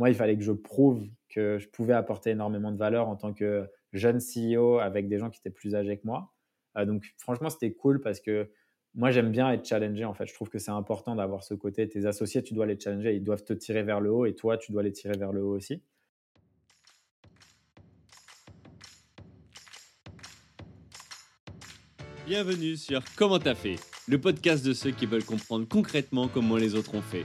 moi, il fallait que je prouve que je pouvais apporter énormément de valeur en tant que jeune CEO avec des gens qui étaient plus âgés que moi. donc, franchement, c'était cool parce que moi, j'aime bien être challengé. En fait, je trouve que c'est important d'avoir ce côté. Tes associés, tu dois les challenger. Ils doivent te tirer vers le haut et toi, tu dois les tirer vers le haut aussi. Bienvenue sur Comment t'as fait, le podcast de ceux qui veulent comprendre concrètement comment les autres ont fait.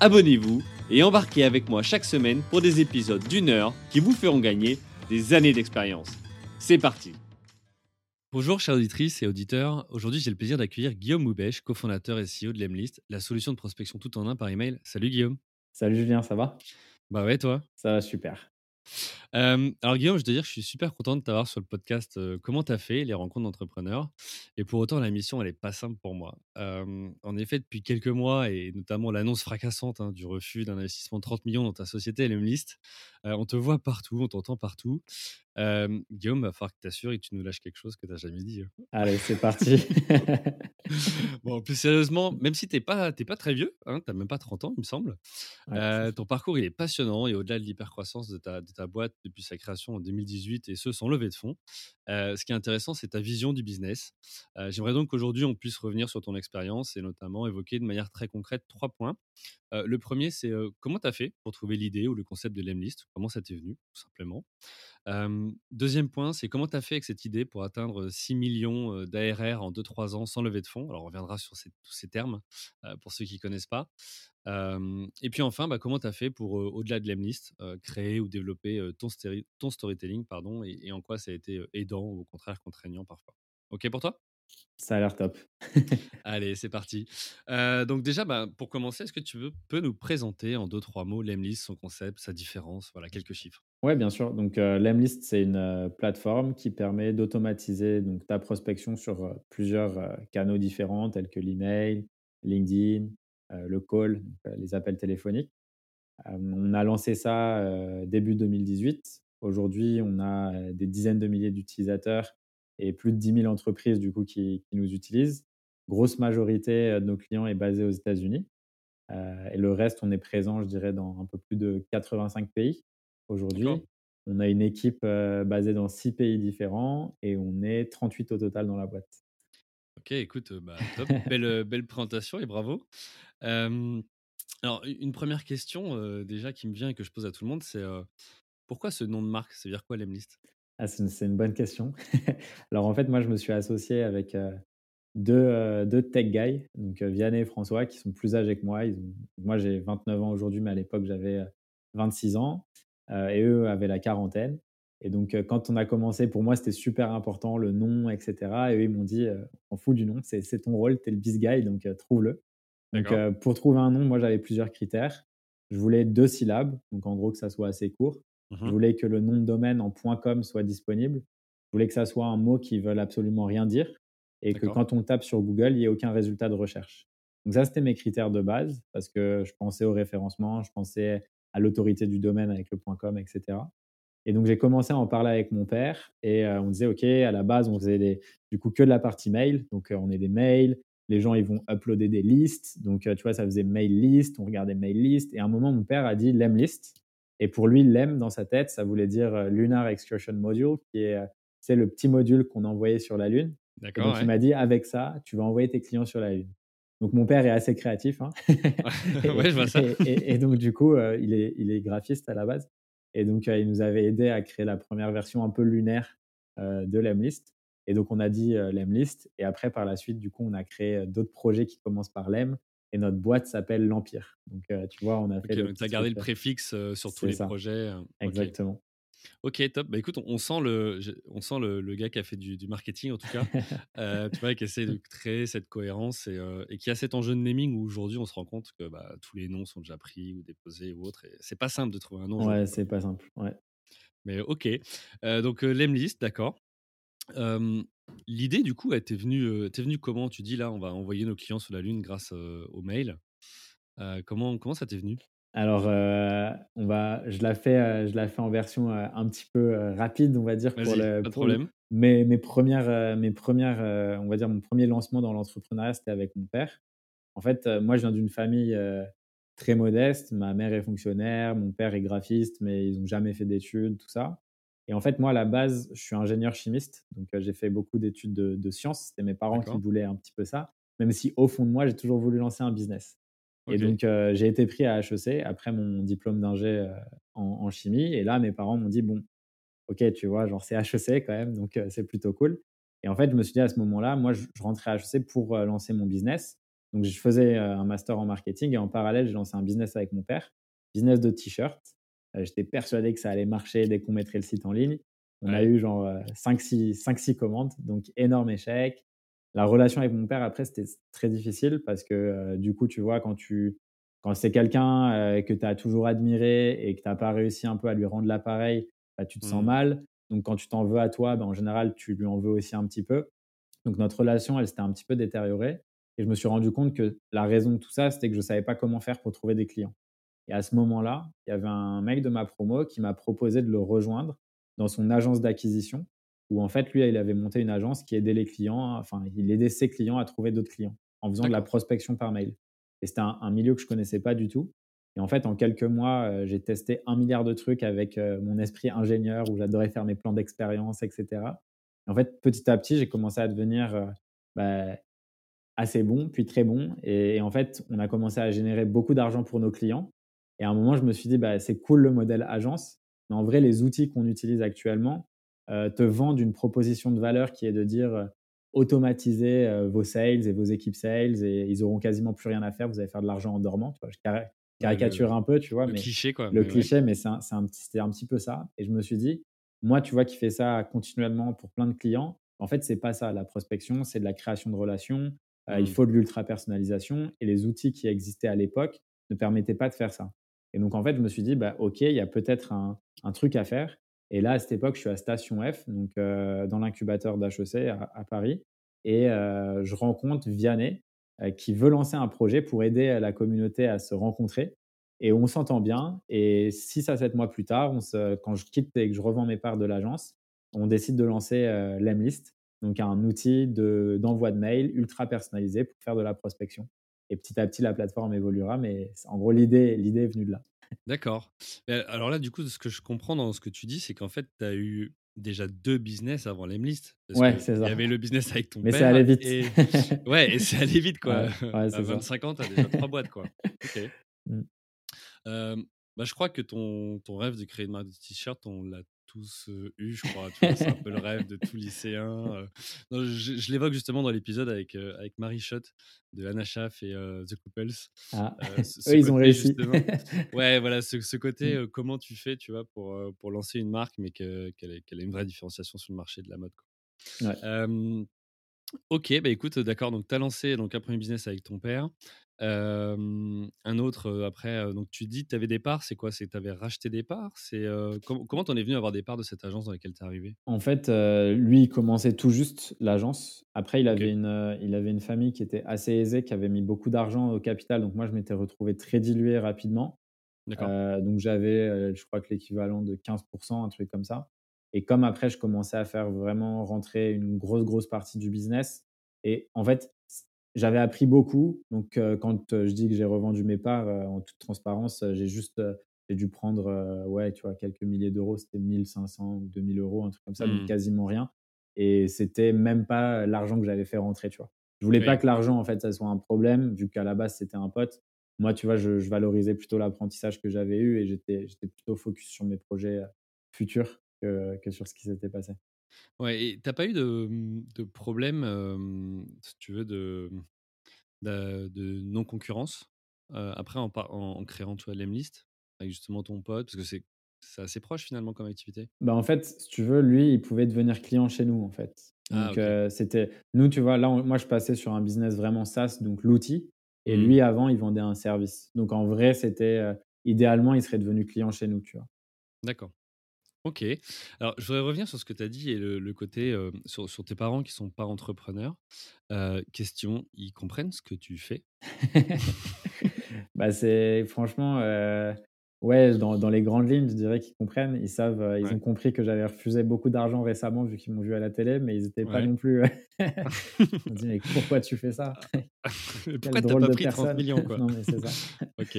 abonnez-vous et embarquez avec moi chaque semaine pour des épisodes d'une heure qui vous feront gagner des années d'expérience. C'est parti Bonjour chers auditrices et auditeurs, aujourd'hui j'ai le plaisir d'accueillir Guillaume Moubèche, cofondateur et CEO de Lemlist, la solution de prospection tout en un par email. Salut Guillaume. Salut Julien, ça va? Bah ouais, toi? Ça va super alors Guillaume, je dois dire que je suis super content de t'avoir sur le podcast Comment t'as fait les rencontres d'entrepreneurs? Et pour autant, la mission, elle est pas simple pour moi. en effet, depuis quelques mois, et notamment l'annonce fracassante hein, du refus d'un investissement de 30 millions dans ta société LMList, on te voit partout, on t'entend partout. Guillaume, il va falloir que tu t'assures et que tu nous lâches quelque chose que tu n'as jamais dit. Hein. Allez, c'est parti. bon, plus sérieusement, même si tu n'es pas, pas très vieux, hein, tu n'as même pas 30 ans, il me semble, ton parcours il est passionnant et au-delà de l'hypercroissance de ta, de ta boîte depuis sa création en 2018 et ce sans lever de fonds. ce qui est intéressant, c'est ta vision du business. J'aimerais donc qu'aujourd'hui, on puisse revenir sur ton expérience et notamment évoquer de manière très concrète trois points. Le premier, c'est comment tu as fait pour trouver l'idée ou le concept de l'Emlist? Comment ça t'est venu, tout simplement? Deuxième point, c'est comment tu as fait avec cette idée pour atteindre 6 millions d'ARR en 2-3 ans sans lever de fonds? Alors, on reviendra sur tous ces termes pour ceux qui ne connaissent pas. Et puis enfin, bah, comment tu as fait pour, au-delà de l'Emlist, créer ou développer ton, ton, storytelling pardon, et, en quoi ça a été aidant ou au contraire contraignant parfois? OK pour toi? Ça a l'air top. Allez, c'est parti. donc déjà, bah, pour commencer, est-ce que tu veux, peux nous présenter en deux, trois mots l'Emlist, son concept, sa différence, voilà, quelques chiffres Oui, bien sûr. Donc l'Emlist, c'est une plateforme qui permet d'automatiser donc, ta prospection sur plusieurs canaux différents tels que l'email, LinkedIn, euh, le call, euh, les appels téléphoniques. Euh, on a lancé ça début 2018. Aujourd'hui, on a des dizaines de milliers d'utilisateurs et plus de 10 000 entreprises du coup qui, nous utilisent. Grosse majorité de nos clients est basée aux États-Unis. et le reste, on est présent, je dirais, dans un peu plus de 85 pays aujourd'hui. On a une équipe basée dans 6 pays différents et on est 38 au total dans la boîte. Ok, écoute, bah, top, belle, belle présentation et bravo alors, une première question déjà qui me vient et que je pose à tout le monde, c'est pourquoi ce nom de marque? Ça veut dire quoi l'Emlist ah, c'est, une, bonne question. alors, en fait, moi, je me suis associé avec deux, deux, tech guys, donc Vianney et François, qui sont plus âgés que moi. Ils ont, moi, j'ai 29 ans aujourd'hui, mais à l'époque, j'avais 26 ans. et eux avaient la quarantaine. Et donc, quand on a commencé, pour moi, c'était super important, le nom, etc. Et eux, ils m'ont dit, on fout du nom, c'est, ton rôle, tu es le biz guy, donc trouve-le. Donc, euh, pour trouver un nom, moi, j'avais plusieurs critères. Je voulais deux syllabes, donc en gros que ça soit assez court. Je mmh voulais que le nom de domaine en .com soit disponible. Je voulais que ça soit un mot qui veut absolument rien dire et que quand on tape sur Google, il n'y ait aucun résultat de recherche. Donc ça, c'était mes critères de base parce que je pensais au référencement, je pensais à l'autorité du domaine avec le .com, etc. Et donc j'ai commencé à en parler avec mon père et euh, on disait ok, à la base on faisait des, du coup que de la partie mail, donc euh, on est des mails, les gens ils vont uploader des listes. Donc, euh, tu vois, ça faisait mail list, on regardait mail list. Et à un moment, mon père a dit lem list. Et pour lui, lem dans sa tête, ça voulait dire euh, Lunar Excursion Module, qui est euh, c'est le petit module qu'on envoyait sur la Lune. D'accord. Donc, il m'a dit avec ça, tu vas envoyer tes clients sur la Lune. Donc, mon père est assez créatif. Hein. ouais, je vois ça. Et, donc, du coup, il, est, il est graphiste à la base. Et donc, il nous avait aidé à créer la première version un peu lunaire de Lemlist. Et donc, on a dit euh, Lemlist. Et après, par la suite, du coup, on a créé euh, d'autres projets qui commencent par Lem. Et notre boîte s'appelle l'Empire. Donc, euh, tu vois, on a fait. tu as gardé le préfixe sur tous les projets. Exactement. OK, top. Bah, écoute, on on sent le on sent le le gars qui a fait du du marketing en tout cas, heu, tu vois? Qui essaie de créer cette cohérence et qui a cet enjeu de naming où aujourd'hui on se rend compte que, bah, tous les noms sont déjà pris ou déposés ou autres et c'est pas simple de trouver un nom Ouais, c'est pas simple, ouais. Mais OK, heu, donc Lemlist, d'accord. L'idée du coup, venue, heu, t'est venue comment? Tu dis là: «On va envoyer nos clients sur la lune grâce, mails». Heu, comment comment ça t'est venu? Alors, on va je la fais, je la fais en version, un petit peu, rapide, on va dire pour le pas de pour le problème. mes mes 1res, heu, mes 1res, heu, on va dire mon 1er lancement dans l'entrepreneuriat, c'était avec mon père. En fait, moi je viens d'une famille, très modeste. Ma mère est fonctionnaire, mon père est graphiste, mais ils ont jamais fait d'études, tout ça et en fait, moi à la base, je suis ingénieur chimiste, donc heu, j'ai fait beaucoup d'études de de sciences. C'était mes parents qui voulaient un petit peu ça, même si au fond de moi, j'ai toujours voulu lancer un business et donc heu, j'ai été pris à HEC après mon diplôme d'ingé, heu, en en chimie et là, mes parents m'ont dit: «Bon, OK, tu vois? Genre c'est HEC quand même, donc c'est plutôt cool» et en fait, je me suis dit à ce moment-là, moi je je rentrais à HEC pour, lancer mon business. Donc je faisais, un master en marketing et en parallèle, j'ai lancé un business avec mon père, business de t-shirts. Heu, j'étais persuadé que ça allait marcher dès qu'on mettrait le site en ligne. On a eu genre, heu, 5-6- 5-6 commandes, donc énorme échec. La relation avec mon père après, c'était très difficile parce que, heu, du coup, tu vois? Quand tu quand c'est quelqu'un, que tu as toujours admiré et que tu as pas réussi un peu à lui rendre l'appareil, bah, tu te sens Mmh. mal. Donc quand tu t'en veux à toi, bah, en général, tu lui en veux aussi un petit peu. Donc notre relation, elle s'était un petit peu détériorée et je me suis rendu compte que la raison de tout ça, c'était que je savais pas comment faire pour trouver des clients et à ce moment-là, il y avait un mec de ma promo qui m'a proposé de le rejoindre dans son agence d'acquisition où en fait, lui, il avait monté une agence qui aidait les clients, enfin, il aidait ses clients à trouver d'autres clients en faisant de la prospection par mail. Et c'était un un milieu que je connaissais pas du tout. Et en fait, en quelques mois, heu, j'ai testé 1 000 000 de trucs avec, heu, mon esprit ingénieur où j'adorais faire mes plans d'expérience et cetera. En fait, petit à petit, j'ai commencé à devenir, heu, bah, assez bon, puis très bon. Et et en fait, on a commencé à générer beaucoup d'argent pour nos clients et à un moment, je me suis dit: «Bah, c'est cool le modèle agence, mais en vrai, les outils qu'on utilise actuellement, heu, te vendent une proposition de valeur qui est de dire, heu: "Automatisez, heu, vos sales et vos équipes sales et ils auront quasiment plus rien à faire, vous allez faire de l'argent en dormant"». Tu vois? Je cari Ouais, le caricature un peu, tu vois? le Mais cliché quoi, le mais ouais. cliché, mais c'est un un un petit peu ça et je me suis dit: «Moi, tu vois? Qui fais ça continuellement pour plein de clients, en fait, c'est pas ça la prospection, c'est de la création de relations, heu, il Mmh. faut de l'ultra personnalisation» et les outils qui existaient à l'époque ne permettaient pas de faire ça et donc en fait, je me suis dit: «Bah, OK, il y a peut-être un truc à faire» et là, à cette époque, je suis à Station F, donc heu, dans l'incubateur d'HEC à Paris. Et heu, je rencontre Vianney, heu, qui veut lancer un projet pour aider, la communauté à se rencontrer. Et on s'entend bien. Et 6 à 7 mois plus tard, quand je quitte et que je revends mes parts de l'agence, on décide de lancer, Lemlist, donc un outil de d'envoi de mails ultra personnalisé pour faire de la prospection et petit à petit, la plateforme évoluera mais en gros, l'idée l'idée est venue de là. D'accord. Alors là, du coup, ce que je comprends dans ce que tu dis, c'est qu'en fait, tu as eu déjà 2 business avant Lemlist. Ouais, c'est y ça. avait le business avec ton Mais c'est père allé vite. et ouais et c'est allé vite quoi. Ouais, ouais, À c'est ça. 25 ans, tu as déjà 3 boîtes quoi. OK. Mmh. Hem, bah, je crois que ton ton rêve de créer une marque de t-shirt, on l'a tous, heu, eu, je crois? C'est un peu le rêve de tout lycéen. Non, je je l'évoque justement dans l'épisode avec, heu, avec Marie Chott de Anna Schaaf et The Couples. Ah, Heu, ce ce eux, ils ont réussi. ouais, voilà, ce ce côté, Mmh. comment tu fais, tu vois? Pour, pour lancer une marque, mais que qu'elle ait une vraie différenciation sur le marché de la mode, quoi. Ouais. OK, bah, écoute, d'accord, donc tu as lancé donc un 1er business avec ton père. Un autre, après, donc tu dis tu avais des parts, c'est quoi? C'est tu avais racheté des parts? C'est, com comment tu en es venu à avoir des parts de cette agence dans laquelle tu es arrivé? En fait, lui, il commençait tout juste l'agence. Après, il avait une, il avait une famille qui était assez aisée, qui avait mis beaucoup d'argent au capital, donc moi, je m'étais retrouvé très dilué rapidement. Donc j'avais, je crois que l'équivalent de 15% un truc comme ça et comme après, je commençais à faire vraiment rentrer une grosse, grosse partie du business et en fait, j'avais appris beaucoup donc heu, quand, heu, je dis que j'ai revendu mes parts, heu, en toute transparence, j'ai juste, j'ai dû prendre, ouais, tu vois? Quelques milliers d'euros, c'était 1 500 ou 2 000 €, un truc comme ça, donc Mmh. quasiment rien et c'était même pas l'argent que j'avais fait rentrer, tu vois? Je voulais pas que l'argent, en fait, ça soit un problème vu qu'à la base, c'était un pote. Moi, tu vois? Je je valorisais plutôt l'apprentissage que j'avais eu et j'étais j'étais plutôt focus sur mes projets, futurs que que sur ce qui s'était passé. Ouais et tu as pas eu de, mmh, de problème, si tu veux, de, de de non-concurrence, après en en en créant, tu vois? Lemlist avec justement ton pote? Parce que c'est C'est assez proche finalement comme activité? Bah, en fait, si tu veux, lui, il pouvait devenir client chez nous, en fait. Ah Donc, c'était nous, tu vois, là, on moi, je passais sur un business vraiment SaaS, donc l'outil et Mmh. lui, avant, il vendait un service. Donc en vrai, c'était, idéalement, il serait devenu client chez nous, tu vois? D'accord. OK. Alors, je voudrais revenir sur ce que tu as dit et le côté, heu, sur tes parents qui sont pas entrepreneurs. Heu, question, ils comprennent ce que tu fais? Bah, c'est franchement, heu, ouais, dans dans les grandes lignes, je dirais qu'ils comprennent. Ils savent, heu, ils Ouais. ont compris que j'avais refusé beaucoup d'argent récemment vu qu'ils m'ont vu à la télé, mais ils étaient pas non plus, ils m'ont dit: «Mais pourquoi tu fais ça? Pourquoi tu as drôle pas pris 30 personne!» 000 quoi? non, mais c'est ça. OK.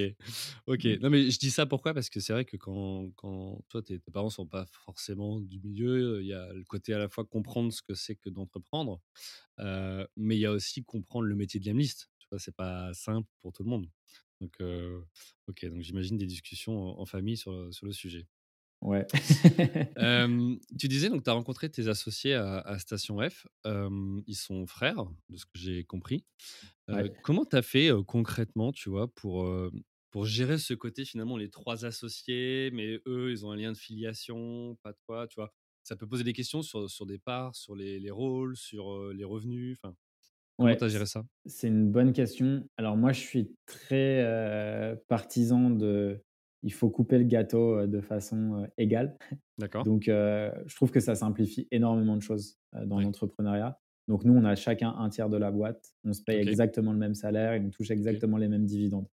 OK. Mmh. Non, mais je dis ça pourquoi? Parce que c'est vrai que quand quand toi, tes tes parents sont pas forcément du milieu, il y a le côté à la fois comprendre ce que c'est que d'entreprendre, heu, mais il y a aussi comprendre le métier de l'analyste. Tu vois? C'est pas simple pour tout le monde. Donc, OK, donc j'imagine des discussions en famille sur, sur le sujet. Ouais. Tu disais donc tu as rencontré tes associés à à Station F. Ils sont frères, de ce que j'ai compris. Ouais. comment tu as fait, concrètement, tu vois, pour, pour gérer ce côté finalement les 3 associés, mais eux, ils ont un lien de filiation, pas toi, tu vois? Ça peut poser des questions sur sur des parts, sur les les rôles, sur, les revenus, enfin, comment Ouais, tu as c géré ça? c'est une bonne question. Alors moi, je suis très, heu, partisan de il faut couper le gâteau, heu, de façon, heu, égale. D'accord. Donc, je trouve que ça simplifie énormément de choses, dans l'entrepreneuriat. Donc nous, on a chacun un tiers de la boîte. On se paye exactement le même salaire et on touche exactement les mêmes dividendes.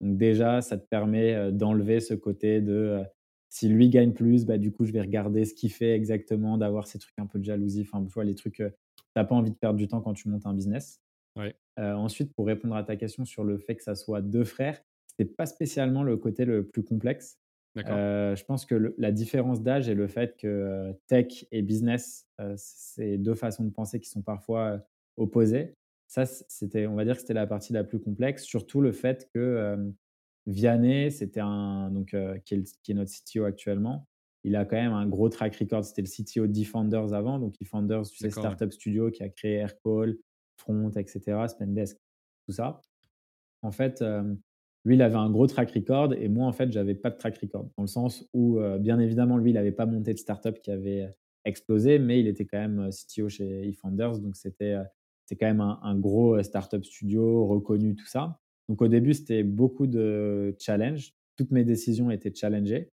Donc déjà, ça te permet, d'enlever ce côté de, si lui gagne plus, bah, du coup, je vais regarder ce qu'il fait exactement, d'avoir ces trucs un peu de jalousie, enfin, tu vois, les trucs, heu, tu as pas envie de perdre du temps quand tu montes un business. Ouais. Heu, ensuite, pour répondre à ta question sur le fait que ça soit 2 frères, c'était pas spécialement le côté le plus complexe. Heu, je pense que le la différence d'âge et le fait que, heu, tech et business, c'est 2 façons de penser qui sont parfois, opposées. Ça, c'était on va dire que c'était la partie la plus complexe, surtout le fait que, Vianney, c'était un donc, qui est qui est notre CTO actuellement. Il a quand même un gros track record. C'était le CTO d'eFounders avant, donc eFounders, tu sais, D'accord, ouais. startup studio qui a créé Aircall, Front et cetera, Spendesk, tout ça. En fait, hem, lui, il avait un gros track record et moi, en fait, j'avais pas de track record. Dans le sens où, heu, bien évidemment, lui, il avait pas monté de startup qui avait, heu, explosé, mais il était quand même, CTO chez eFounders, donc c'était, quand même un un gros, startup studio reconnu, tout ça. Donc au début, c'était beaucoup de challenges. Toutes mes décisions étaient challengées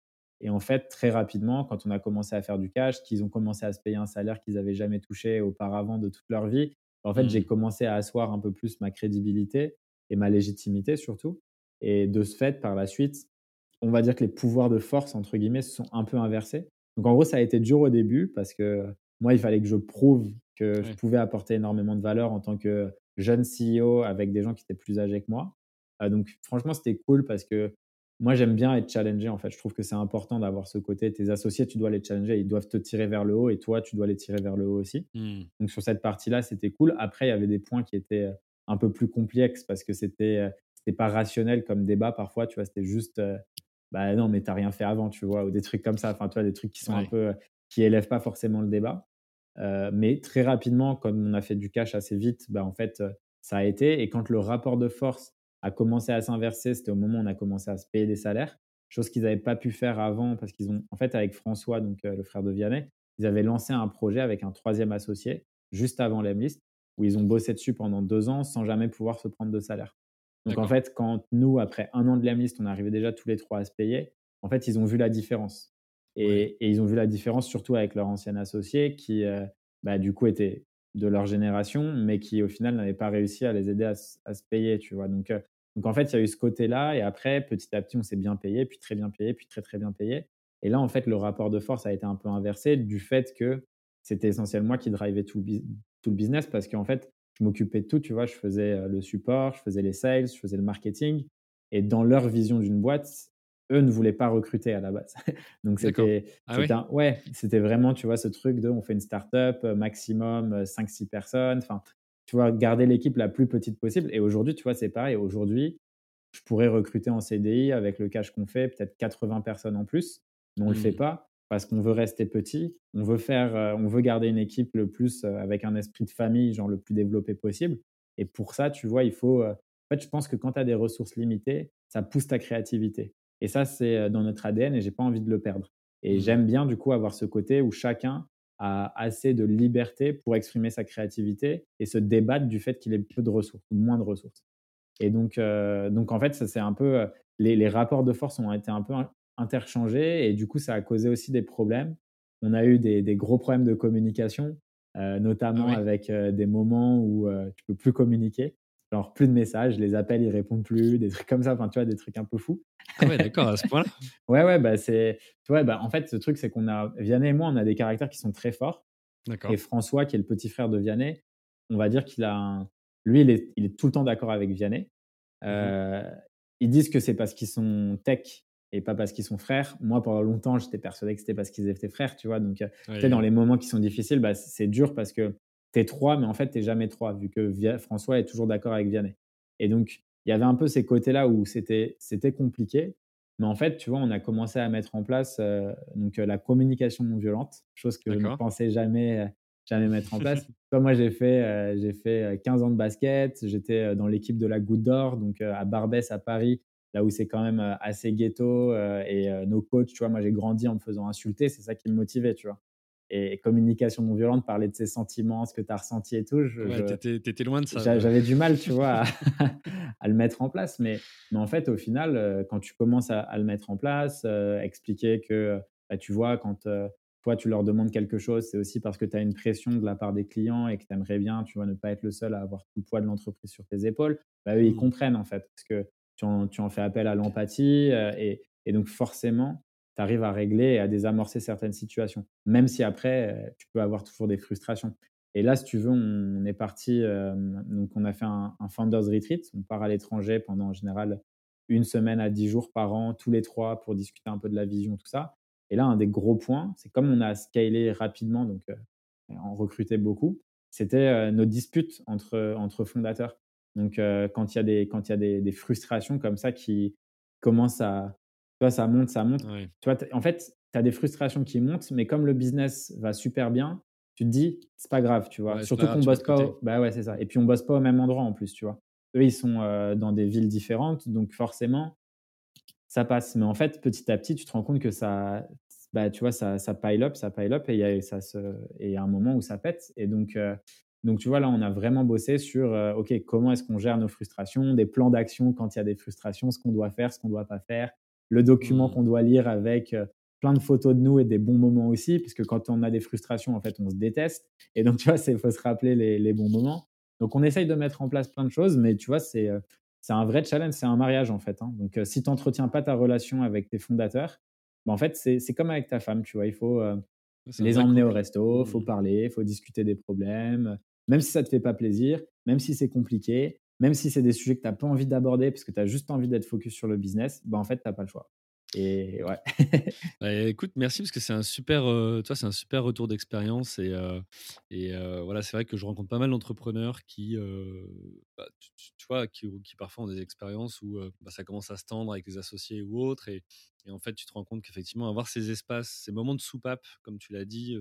et en fait, très rapidement, quand on a commencé à faire du cash, qu'ils ont commencé à se payer un salaire qu'ils avaient jamais touché auparavant de toute leur vie, en fait, j'ai Mmh. commencé à asseoir un peu plus ma crédibilité et ma légitimité surtout. Et de ce fait, par la suite, on va dire que les «pouvoirs de force» entre guillemets se sont un peu inversés. Donc en gros, ça a été dur au début parce que moi, il fallait que je prouve que je pouvais apporter énormément de valeur en tant que jeune CEO avec des gens qui étaient plus âgés que moi. Heu, donc franchement, c'était cool parce que moi, j'aime bien être challengé, en fait. Je trouve que c'est important d'avoir ce côté. Tes associés, tu dois les challenger, ils doivent te tirer vers le haut et toi, tu dois les tirer vers le haut aussi. Mmh. Donc sur cette partie-là, c'était cool. Après, il y avait des points qui étaient, heu, un peu plus complexes parce que c'était, heu, c'était pas rationnel comme débat parfois, tu vois? C'était juste, heu, bah, non, mais tu as rien fait avant, tu vois? Ou des trucs comme ça. Enfin, tu vois? Des trucs qui sont un peu, qui élèvent pas forcément le débat. Mais très rapidement, comme on a fait du cash assez vite, bah, en fait, ça a été et quand le rapport de force a commencé à s'inverser, c'était au moment où on a commencé à se payer des salaires, chose qu'ils avaient pas pu faire avant parce qu'ils ont en fait, avec François, donc heu, le frère de Vianney, ils avaient lancé un projet avec un troisième associé juste avant l'Emlist, où ils ont bossé dessus pendant 2 ans sans jamais pouvoir se prendre de salaire. Donc en fait, quand nous, après un an de l'Emlist, on arrivait déjà tous les 3 à se payer, en fait, ils ont vu la différence Ouais. et ils ont vu la différence surtout avec leur ancien associé qui, heu, bah, du coup, était de leur génération, mais qui, au final, n'avait pas réussi à les aider à se à se payer, tu vois? Donc heu, donc en fait, il y a eu ce côté-là et après, petit à petit, on s'est bien payé, puis très bien payé, puis très, très bien payé et là, en fait, le rapport de force a été un peu inversé du fait que c'était essentiellement moi qui drivais tout le bus tout le business parce qu'en fait, je m'occupais de tout, tu vois? Je faisais, heu, le support, je faisais les sales, je faisais le marketing et dans leur vision d'une boîte, eux ne voulaient pas recruter à la base. Donc c'était Ah ouais? c'était vraiment, tu vois, ce truc de on fait une start-up, heu, maximum, heu, 5-6 personnes, enfin, tu vois, garder l'équipe la plus petite possible et aujourd'hui, tu vois, c'est pareil. Aujourd'hui, je pourrais recruter en CDI avec le cash qu'on fait, peut-être 80 personnes en plus, mais on le fait Mmh. pas parce qu'on veut rester petit. On veut faire, heu, on veut garder une équipe le plus, heu, avec un esprit de famille, genre le plus développé possible et pour ça, tu vois, il faut, heu en fait, je pense que quand tu as des ressources limitées, ça pousse ta créativité Et ça, c'est dans notre ADN et j'ai pas envie de le perdre. Et Mmh. j'aime bien du coup avoir ce côté où chacun a assez de liberté pour exprimer sa créativité et se débattre du fait qu'il ait peu de ressources ou moins de ressources. Et donc, euh, donc en fait, ça c'est un peu euh, les, les, rapports de force ont été un peu interchangés et du coup, ça a causé aussi des problèmes. On a eu des, des gros problèmes de communication, euh, notamment ah oui. avec euh, des moments où tu peux plus communiquer, genre plus de messages, les appels ils répondent plus, des trucs comme ça, enfin tu vois, des trucs un peu fous. Ah ouais, d'accord, à ce point-là. ouais, ouais, bah c'est, tu vois, bah en fait, ce truc c'est qu'on a Vianney et moi, on a des caractères qui sont très forts. Et François, qui est le petit frère de Vianney, on va dire qu'il a un... Lui, il est, il est tout le temps d'accord avec Vianney. Mmh Euh, Ils disent que c'est parce qu'ils sont tech et pas parce qu'ils sont frères. Moi, pendant longtemps, j'étais persuadé que c'était parce qu'ils étaient frères, tu vois. Donc, euh, Oui, dans les moments qui sont difficiles, bah, c'est dur parce que tu es trois, mais en fait, tu jamais trois, vu que Via- François est toujours d'accord avec Vianney. Et donc, il y avait un peu ces côtés-là où c'était compliqué. Mais en fait, tu vois, on a commencé à mettre en place euh, donc, euh, la communication non violente, chose que je ne pensais jamais, euh, jamais mettre en place. Toi, moi, j'ai fait, euh, j'ai fait euh, 15 ans de basket. J'étais dans l'équipe de la Goutte d'Or, donc euh, à Barbès, à Paris, là où c'est quand même assez ghetto. et nos coachs, tu vois, moi, j'ai grandi en me faisant insulter. C'est ça qui me motivait, tu vois. Et, communication non violente, parler de ses sentiments, ce que tu as ressenti et tout. Je, Ouais, je- t'étais, t'étais loin de ça. J'avais du mal, tu vois, à, à le mettre en place. Mais, mais en fait, au final, euh, quand tu commences à, à le mettre en place, euh, expliquer que, bah, tu vois, quand euh, toi, tu leur demandes quelque chose, c'est aussi parce que tu as une pression de la part des clients et que tu aimerais bien, tu vois, ne pas être le seul à avoir tout le poids de l'entreprise sur tes épaules. Bah, eux, ils Mm. comprennent, en fait, parce que tu en, tu en fais appel à l'empathie. euh, et, et donc, forcément, tu arrives à régler et à désamorcer certaines situations. Même si après, euh, tu peux avoir toujours des frustrations. Et là, si tu veux, on, est parti, euh, donc on a fait un, un Founders Retreat. On part à l'étranger pendant en général une semaine à dix jours par an, tous les trois, pour discuter un peu de la vision, tout ça. Et là, un des gros points, c'est comme on a scalé rapidement, donc euh, on recrutait beaucoup, c'était euh, nos disputes entre, entre fondateurs. Donc, quand il y a, des, quand y a des frustrations comme ça qui commencent à. Vois, ça monte, ça monte. Tu vois, en fait, tu as des frustrations qui montent, mais comme le business va super bien, tu te dis, c'est pas grave, tu vois. Ouais, Surtout qu'on bosse pas. Au... Bah ouais, c'est ça. Et puis, on bosse pas au même endroit en plus, tu vois. Eux, ils sont euh, dans des villes différentes, donc forcément, ça passe. Mais en fait, petit à petit, tu te rends compte que ça, bah, tu vois, ça, ça pile up, ça pile up, et il y a, ça se, et il y a un moment où ça pète. Et donc, euh, donc, tu vois, là, on a vraiment bossé sur, euh, OK, comment est-ce qu'on gère nos frustrations, des plans d'action quand il y a des frustrations, ce qu'on doit faire, ce qu'on ne doit pas faire, le document Mm. qu'on doit lire avec euh, plein de photos de nous et des bons moments aussi, puisque quand on a des frustrations, en fait, on se déteste. Et donc, tu vois, il faut se rappeler les, les bons moments. Donc, on essaye de mettre en place plein de choses, mais tu vois, c'est euh, un vrai challenge, c'est un mariage, en fait. hein. Donc, euh, si tu n'entretiens pas ta relation avec tes fondateurs, bah, en fait, c'est comme avec ta femme, tu vois, il faut euh, les emmener au resto, il faut Mm. parler, il faut discuter des problèmes, même si ça ne te fait pas plaisir, même si c'est compliqué, même si c'est des sujets que tu n'as pas envie d'aborder parce que tu as juste envie d'être focus sur le business, bah, en fait, tu n'as pas le choix. Et ouais. Bah, écoute, merci parce que c'est un super, un super retour d'expérience et, voilà, c'est vrai que je rencontre pas mal d'entrepreneurs qui, bah, tu, vois, qui, parfois ont des expériences où bah, ça commence à se tendre avec les associés ou autres et, en fait, tu te rends compte qu'effectivement, avoir ces espaces, ces moments de soupape, comme tu l'as dit,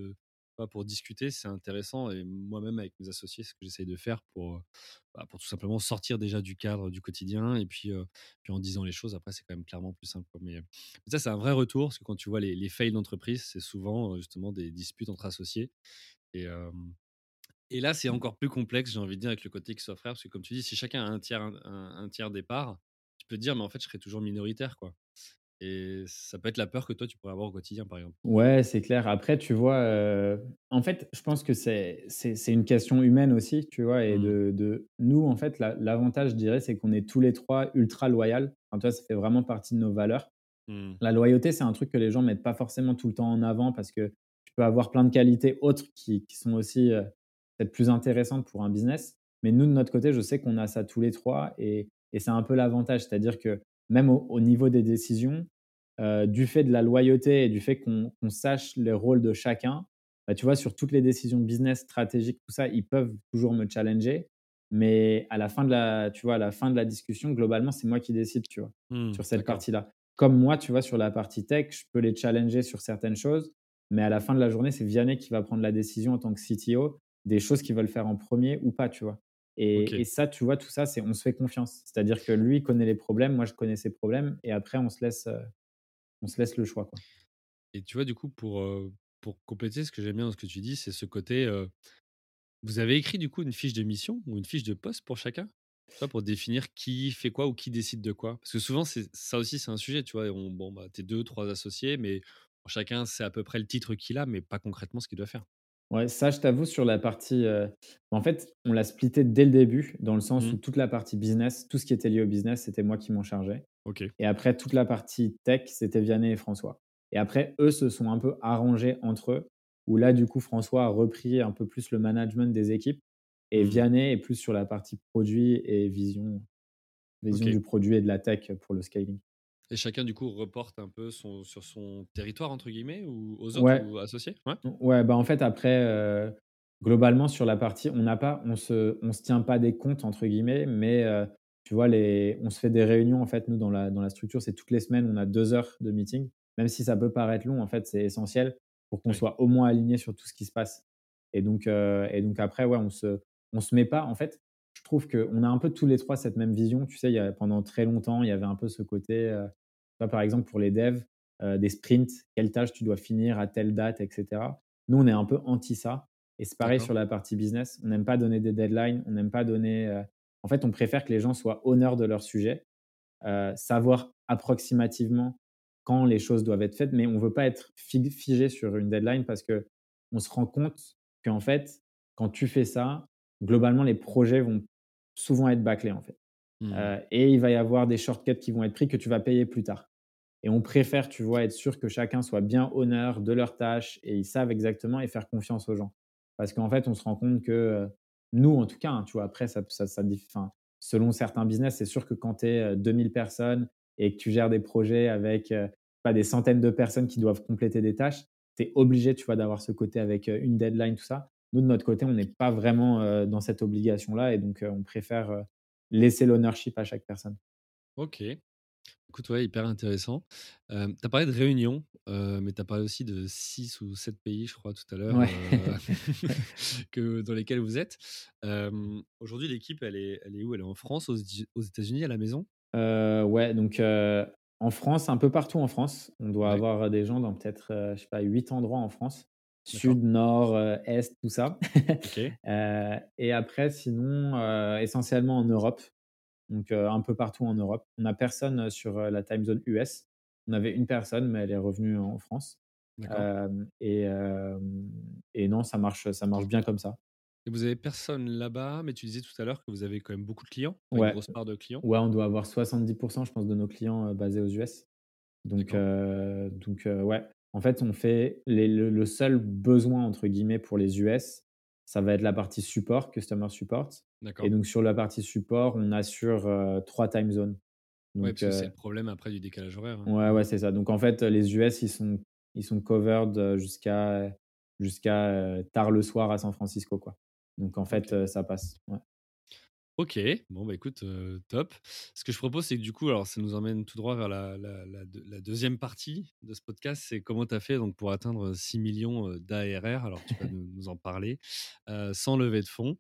pour discuter, c'est intéressant et moi-même avec mes associés, ce que j'essaye de faire pour, euh, bah, pour tout simplement sortir déjà du cadre du quotidien et puis, euh, puis en disant les choses, après, c'est quand même clairement plus simple. quoi. Mais, ça, c'est un vrai retour, parce que quand tu vois les, les fails d'entreprise, c'est souvent euh, justement des disputes entre associés. Et, euh, et là, c'est encore plus complexe, j'ai envie de dire, avec le côté qui soit frère, parce que comme tu dis, si chacun a un tiers, un tiers départ, tu peux te dire, mais en fait, je serai toujours minoritaire. quoi. Et ça peut être la peur que toi, tu pourrais avoir au quotidien, par exemple. Ouais, c'est clair. Après, tu vois, euh, en fait, je pense que c'est une question humaine aussi, tu vois, et Mm. de, de nous, en fait, la- l'avantage, je dirais, c'est qu'on est tous les trois ultra loyaux. Enfin, tu vois, ça fait vraiment partie de nos valeurs. Mm. La loyauté, c'est un truc que les gens mettent pas forcément tout le temps en avant parce que tu peux avoir plein de qualités autres qui, qui sont aussi euh, peut-être plus intéressantes pour un business. Mais nous, de notre côté, je sais qu'on a ça tous les trois et, et c'est un peu l'avantage. C'est-à-dire que même au, au niveau des décisions, euh, du fait de la loyauté et du fait qu'on sache les rôles de chacun, bah, tu vois, sur toutes les décisions business, stratégiques, tout ça, ils peuvent toujours me challenger. Mais à la fin de la, tu vois, à la fin de la discussion, globalement, c'est moi qui décide, tu vois, Mm. sur cette partie-là comme moi, tu vois, sur la partie tech, je peux les challenger sur certaines choses, mais à la fin de la journée, c'est Vianney qui va prendre la décision en tant que CTO des choses qu'ils veulent faire en premier ou pas, tu vois. Et, ça, tu vois, tout ça, c'est on se fait confiance. C'est-à-dire que lui connaît les problèmes, moi je connais ses problèmes, et après on se laisse, heu, on se laisse le choix, quoi. Et tu vois, du coup, pour, pour compléter, ce que j'aime bien dans ce que tu dis, c'est ce côté, vous avez écrit du coup une fiche de mission ou une fiche de poste pour chacun? Pour définir qui fait quoi ou qui décide de quoi? Parce que souvent, c'est ça aussi, c'est un sujet, tu vois? On bon, bah, tu es 2-3 associés, mais chacun sait à peu près le titre qu'il a, mais pas concrètement ce qu'il doit faire. Ouais, ça, je t'avoue, sur la partie, en fait, on l'a splitté dès le début, dans le sens Mmh. où toute la partie business, tout ce qui était lié au business, c'était moi qui m'en chargeais. Et après, toute la partie tech, c'était Vianney et François. Et après, eux se sont un peu arrangés entre eux, où là, du coup, François a repris un peu plus le management des équipes et mmh, Vianney est plus sur la partie produit et vision, vision du produit et de la tech pour le scaling. Et chacun, du coup, reporte un peu son sur son «territoire» entre guillemets ou aux autres Ouais, ou associés? Ouais? Ouais, bah, en fait, après, heu, globalement, sur la partie on n'a pas on se on se tient pas des comptes entre guillemets, mais heu, tu vois, les on se fait des réunions, en fait, nous, dans la dans la structure, c'est toutes les semaines, on a 2 heures de meeting. Même si ça peut paraître long, en fait, c'est essentiel pour qu'on Oui. soit au moins aligné sur tout ce qui se passe. Et donc et donc après, ouais, on se on se met pas en fait, je trouve qu'on a un peu tous les 3 cette même vision. Tu sais, il y a pendant très longtemps, il y avait un peu ce côté, vois, par exemple, pour les devs, heu, des sprints, quelle tâche tu dois finir à telle date et cetera. Nous, on est un peu anti ça et c'est pareil sur la partie business. On n'aime pas donner des deadlines, on n'aime pas donner, en fait, on préfère que les gens soient honneurs de leur sujet, heu, savoir approximativement quand les choses doivent être faites, mais on veut pas être fig figé sur une deadline parce que on se rend compte qu'en fait, quand tu fais ça, globalement, les projets vont souvent être bâclés, en fait, Mmh. heu et il va y avoir des shortcuts qui vont être pris que tu vas payer plus tard. Et on préfère, tu vois, être sûr que chacun soit bien honneur de leurs tâches et ils savent exactement et faire confiance aux gens. Parce qu'en fait, on se rend compte que, heu, nous, en tout cas, hein, tu vois, après ça ça ça selon certains business, c'est sûr que quand tu es, 2000 personnes et que tu gères des projets avec, pas des centaines de personnes qui doivent compléter des tâches, tu es obligé, tu vois, d'avoir ce côté avec, une deadline, tout ça. Nous, de notre côté, on n'est pas vraiment, dans cette obligation-là et donc, on préfère, laisser l'ownership à chaque personne. OK. Écoute, ouais, hyper intéressant. Hem, tu as parlé de réunion, mais tu as parlé aussi de 6 ou 7 pays, je crois, tout à l'heure, Ouais. heu, que dans lesquels vous êtes. Aujourd'hui, l'équipe, elle est elle est où? Elle est en France, aux États-Unis, à la maison? Ouais, donc en France, un peu partout en France, on doit Ouais, avoir, des gens dans peut-être, je sais pas, 8 endroits en France. Sud, nord, est, tout ça. Et après sinon, essentiellement en Europe, donc un peu partout en Europe. On a personne, sur, la time zone US. On avait une personne, mais elle est revenue en France. et non, ça marche, ça marche bien comme ça. Et vous avez personne là-bas, mais tu disais tout à l'heure que vous avez quand même beaucoup de clients? Une grosse part de clients? ouais, on doit avoir 70% je pense de nos clients, basés aux US. Donc donc ouais, en fait, on fait les le le seul «besoin» entre guillemets pour les US, ça va être la partie support, customer support et donc sur la partie support, on assure, 3 time zones. Ouais, Donc parce que c'est le problème après du décalage horaire, hein. ouais, ouais, c'est ça. Donc en fait, les US, ils sont ils sont covered, jusqu'à jusqu'à, tard le soir à San Francisco, quoi. Donc en fait, ça passe. Ouais. OK, bon, bah, écoute, heu, top. Ce que je propose, c'est que du coup, alors ça nous emmène tout droit vers la la la deux la 2 partie de ce podcast, c'est comment tu as fait donc pour atteindre, 6 000 000, d'ARR? Alors tu vas nous nous en parler, sans lever de fonds.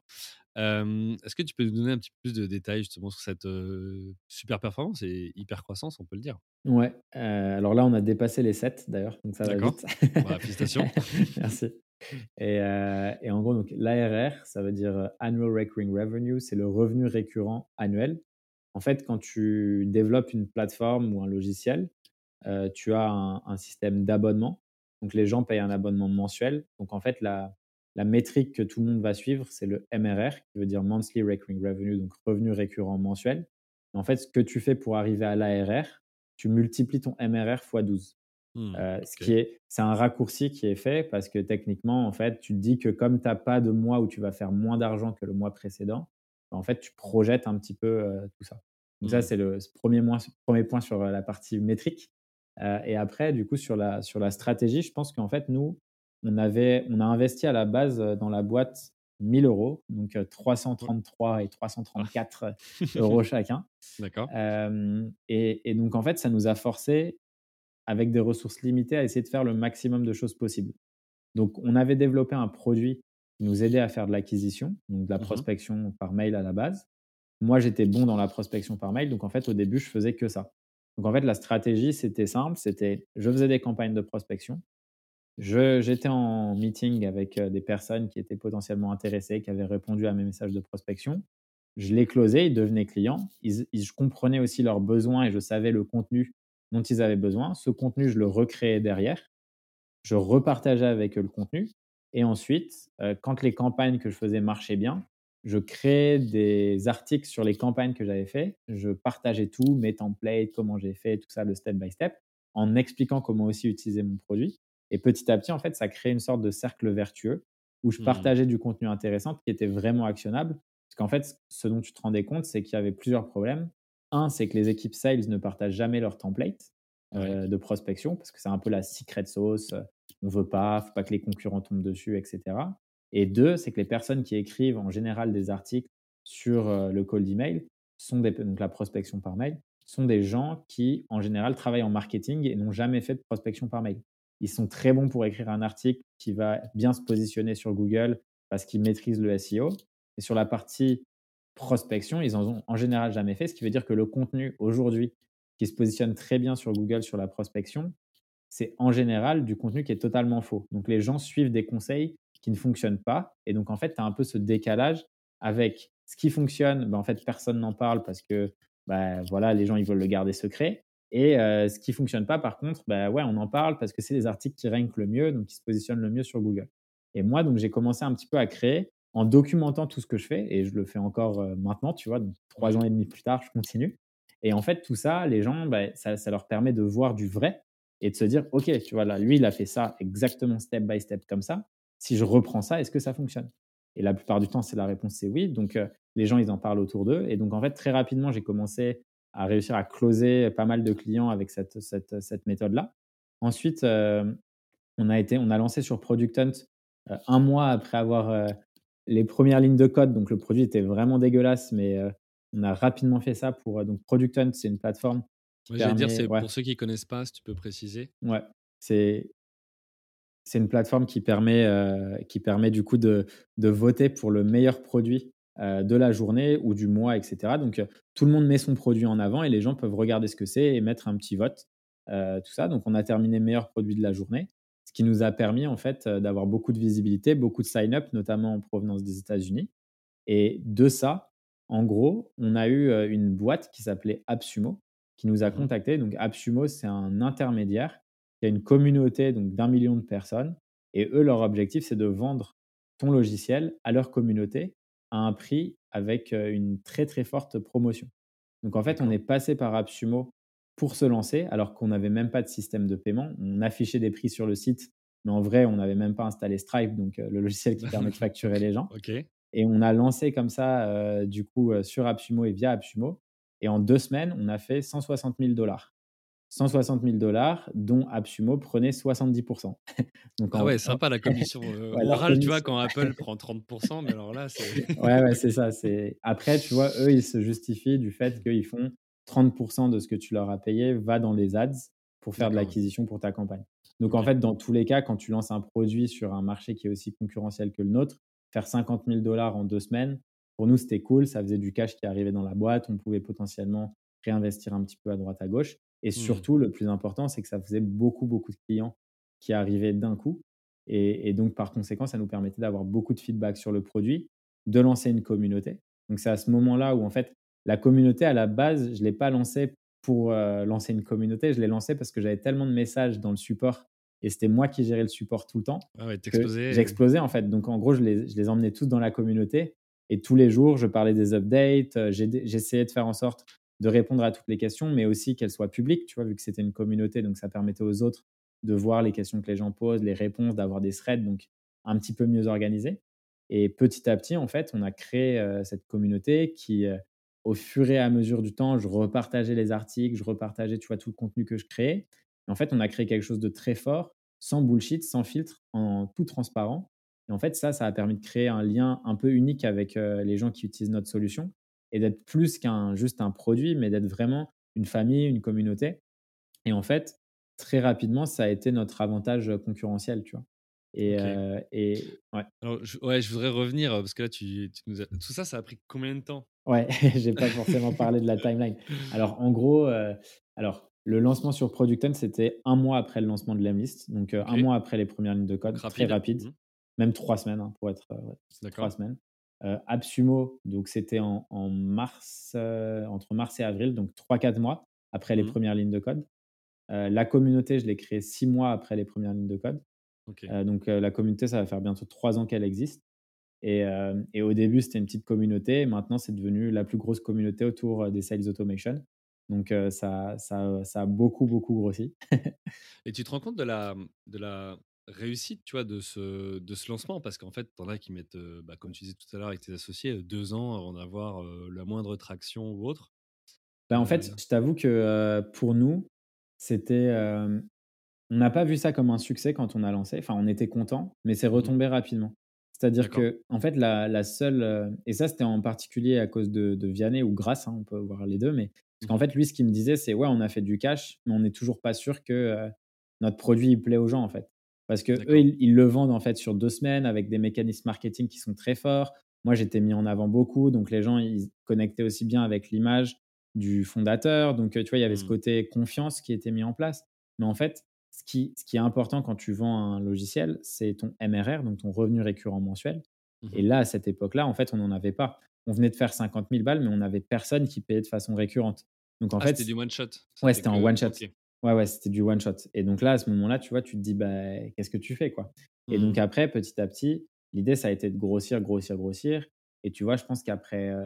Est-ce que tu peux nous donner un petit peu plus de détails justement sur cette, super performance et hyper croissance, on peut le dire? Ouais, alors là, on a dépassé les 7 d'ailleurs, donc ça va vite. Bah, félicitations. Merci. Et heu et en gros, donc l'ARR, ça veut dire, heu, Annual Recurring Revenue, c'est le revenu récurrent annuel. En fait, quand tu développes une plateforme ou un logiciel, heu, tu as un système d'abonnement. Donc les gens payent un abonnement mensuel. Donc en fait, la la métrique que tout le monde va suivre, c'est le MRR, qui veut dire Monthly Recurring Revenue, donc revenu récurrent mensuel. En fait, ce que tu fais pour arriver à l'ARR, tu multiplies ton MRR fois 12. Mmh, Heu, ce qui est c'est un raccourci qui est fait parce que techniquement, en fait, tu te dis que comme tu as pas de mois où tu vas faire moins d'argent que le mois précédent, bah, en fait, tu projettes un petit peu, heu, tout ça. Donc ça, Mmh. c'est le premier moin 1 point sur, heu, la partie métrique. Et après, du coup, sur la sur la stratégie, je pense qu'en fait, nous, on avait on a investi à la base, dans la boîte 1 000 €, donc heu, Ouais. 333 et Ah. 334 euros chacun. D'accord. Et et donc en fait, ça nous a forcé avec des ressources limitées, à essayer de faire le maximum de choses possibles. Donc, on avait développé un produit qui nous aidait à faire de l'acquisition, donc de la Mmh prospection par mail à la base. Moi, j'étais bon dans la prospection par mail, donc en fait, au début, je faisais que ça. Donc en fait, la stratégie, c'était simple, c'était je faisais des campagnes de prospection, j'étais en meeting avec, heu, des personnes qui étaient potentiellement intéressées, qui avaient répondu à mes messages de prospection. Je les closais, ils devenaient clients. Ils ils je comprenais aussi leurs besoins et je savais le contenu dont ils avaient besoin. Ce contenu, je le recréais derrière. Je repartageais avec eux le contenu et ensuite, heu, quand les campagnes que je faisais marchaient bien, je créais des articles sur les campagnes que j'avais fait. Je partageais tout, mes templates, comment j'ai fait, tout ça, le step by step, en expliquant comment aussi utiliser mon produit et petit à petit, en fait, ça créait une sorte de cercle vertueux où je Mmh. partageais du contenu intéressant qui était vraiment actionnable. Parce qu'en fait, ce dont tu te rendais compte, c'est qu'il y avait plusieurs problèmes. Un, c'est que les équipes sales ne partagent jamais leurs templates, Ouais. heu, de prospection parce que c'est un peu la secret sauce, on veut pas, faut pas que les concurrents tombent dessus, et cetera. Et 2, c'est que les personnes qui écrivent en général des articles sur, heu, le cold email sont des donc la prospection par mail, sont des gens qui, en général, travaillent en marketing et n'ont jamais fait de prospection par mail. Ils sont très bons pour écrire un article qui va bien se positionner sur Google parce qu'ils maîtrisent le SEO. Et sur la partie prospection, ils en ont en général jamais fait, ce qui veut dire que le contenu aujourd'hui qui se positionne très bien sur Google sur la prospection, c'est en général du contenu qui est totalement faux. Donc les gens suivent des conseils qui ne fonctionnent pas et donc en fait, tu as un peu ce décalage avec ce qui fonctionne, bah, en fait, personne n'en parle parce que, bah, voilà, les gens, ils veulent le garder secret et heu, ce qui fonctionne pas par contre, bah, ouais, on en parle parce que c'est les articles qui rankent le mieux, donc qui se positionnent le mieux sur Google. Et moi, donc j'ai commencé un petit peu à créer en documentant tout ce que je fais et je le fais encore, maintenant, tu vois? Donc 3 ans et demi plus tard, je continue et en fait, tout ça, les gens, bah, ça ça leur permet de voir du vrai et de se dire: «OK, tu vois, là, lui, il a fait ça exactement step by step comme ça. Si je reprends ça, est-ce que ça fonctionne?» et la plupart du temps, c'est la réponse, c'est oui. Donc, les gens, ils en parlent autour d'eux et donc en fait, très rapidement, j'ai commencé à réussir à closer pas mal de clients avec cette cette cette méthode-là. Ensuite, on a été on a lancé sur Product Hunt, 1 mois après avoir, les premières lignes de code, donc le produit était vraiment dégueulasse, mais, heu, on a rapidement fait ça pour, heu, donc Product Hunt, c'est une plateforme qui Ouais, j'allais dire, c'est ouais, pour ceux qui connaissent pas, si tu peux préciser? ouais, c'est c'est une plateforme qui permet, heu, qui permet du coup de de voter pour le meilleur produit, de la journée ou du mois et cetera. Donc, tout le monde met son produit en avant et les gens peuvent regarder ce que c'est et mettre un petit vote, tout ça. Donc on a terminé meilleur produit de la journée, ce qui nous a permis en fait, d'avoir beaucoup de visibilité, beaucoup de sign up, notamment en provenance des États-Unis et de ça, en gros, on a eu, une boîte qui s'appelait AppSumo, qui nous a Mmh contactés. Donc AppSumo, c'est un intermédiaire qui a une communauté donc d'1 000 de personnes et eux, leur objectif, c'est de vendre ton logiciel à leur communauté à un prix avec, une très, très forte promotion. Donc en fait, on est passé par AppSumo pour se lancer alors qu'on n'avait même pas de système de paiement. On affichait des prix sur le site, mais en vrai, on n'avait même pas installé Stripe, donc heu, le logiciel qui permet de facturer les gens. OK. Et on a lancé comme ça, heu, du coup, heu, sur AppSumo et via AppSumo et en 2 semaines, on a fait 160 000 160 000 dont AppSumo prenait 70 Donc Ah en ouais, en sympa la commission, heu, ouais, orale, tu vois? Quand Apple prend 30 mais alors là, c'est ouais, ouais, c'est ça, c'est après, tu vois, eux, ils se justifient du fait qu'ils font 30 de ce que tu leur as payé va dans les ads pour faire de l'acquisition pour ta campagne. Donc en fait, dans tous les cas, quand tu lances un produit sur un marché qui est aussi concurrentiel que le nôtre, faire 50 000 en 2 semaines, pour nous, c'était cool, ça faisait du cash qui arrivait dans la boîte, on pouvait potentiellement réinvestir un petit peu à droite à gauche et Mmh. surtout, le plus important, c'est que ça faisait beaucoup, beaucoup de clients qui arrivaient d'un coup et et donc par conséquent, ça nous permettait d'avoir beaucoup de feedback sur le produit de lancer une communauté. Donc c'est à ce moment-là où en fait, la communauté à la base, je ne l'ai pas lancée pour, heu, lancer une communauté, je l'ai lancée parce que j'avais tellement de messages dans le support et c'était moi qui gérais le support tout le temps Ah ouais, et j'explosais en fait. Donc en gros, je les je les emmenais tous dans la communauté et tous les jours, je parlais des updates, j'aidais j'essayais de faire en sorte de répondre à toutes les questions, mais aussi qu'elles soient publiques, tu vois? Vu que c'était une communauté, donc ça permettait aux autres de voir les questions que les gens posent, les réponses, d'avoir des threads, donc un petit peu mieux organisés. Et petit à petit, en fait, on a créé, heu, cette communauté qui, au fur et à mesure du temps, je repartageais les articles, je repartageais, tu vois, tout le contenu que je créais. Et en fait, on a créé quelque chose de très fort, sans bullshit, sans filtre, en tout transparent. Et en fait, ça, ça a permis de créer un lien un peu unique avec, heu, les gens qui utilisent notre solution et d'être plus qu'un juste un produit, mais d'être vraiment une famille, une communauté. Et en fait, très rapidement, ça a été notre avantage, concurrentiel, tu vois? Et, heu et ouais. Alors je ouais, je voudrais revenir, parce que là tu tu nous as tout ça, ça a pris combien de temps? Ouais, j'ai pas forcément parlé de la timeline. Alors en gros, heu, alors le lancement sur Product Hunt, c'était 1 mois après le lancement de Lemlist, donc heu, 1 OK. mois après les premières lignes de code, très rapide. rapide, Mmh. même 3 semaines, hein, pour être, ouais, 3 D'accord. semaines. Heu, AppSumo, donc c'était en en mars, entre mars et avril, donc 3-4 mois après les Mmh. premières lignes de code. La communauté, je l'ai créée 6 mois après les premières lignes de code. Heu, donc heu, la communauté, ça va faire bientôt 3 ans qu'elle existe et et au début, c'était une petite communauté et maintenant c'est devenu la plus grosse communauté autour, des sales automation. Donc ça ça ça a beaucoup, beaucoup grossi. Et tu te rends compte de la, de la réussite, tu vois, de ce de ce lancement? Parce qu'en fait, tu en as qui mettent, bah, comme tu disais tout à l'heure avec tes associés, heu, 2 ans avant d'avoir, la moindre traction ou autre. Bah, en fait, je t'avoue que, pour nous, c'était, on n'a pas vu ça comme un succès quand on a lancé. Enfin, on était contents, mais c'est mmh retombé rapidement. C'est-à-dire D'accord. qu'en fait, la la seule, heu et ça, c'était en particulier à cause de de Vianney ou grâce, hein, on peut voir les 2. mais parce qu'en Mmh fait, lui, ce qu'il me disait, c'est: «Ouais, on a fait du cash, mais on n'est toujours pas sûr que, heu, notre produit, il plaît aux gens, en fait». Parce qu'eux, D'accord. ils ils le vendent, en fait, sur 2 semaines avec des mécanismes marketing qui sont très forts. Moi, j'étais mis en avant beaucoup, donc les gens, ils connectaient aussi bien avec l'image du fondateur. Donc, heu, tu vois, il y avait ce Mmh. côté confiance qui était mis en place. Mais en fait, ce qui ce qui est important quand tu vends un logiciel, c'est ton MRR, donc ton revenu récurrent mensuel. Et Mmh là, à cette époque-là, en fait, on n'en avait pas. On venait de faire 50 000 balles, mais on n'avait personne qui payait de façon récurrente. Donc en Ah, c'était fait du one shot? ouais, C'était c'était en one shot. OK. Ouais, ouais, c'était du one shot. Et donc là, à ce moment-là, tu vois, tu te dis: «Bah, qu'est-ce que tu fais, quoi?» et donc Mmh. après, petit à petit, l'idée, ça a été de grossir, grossir, grossir et tu vois, je pense qu'après, heu,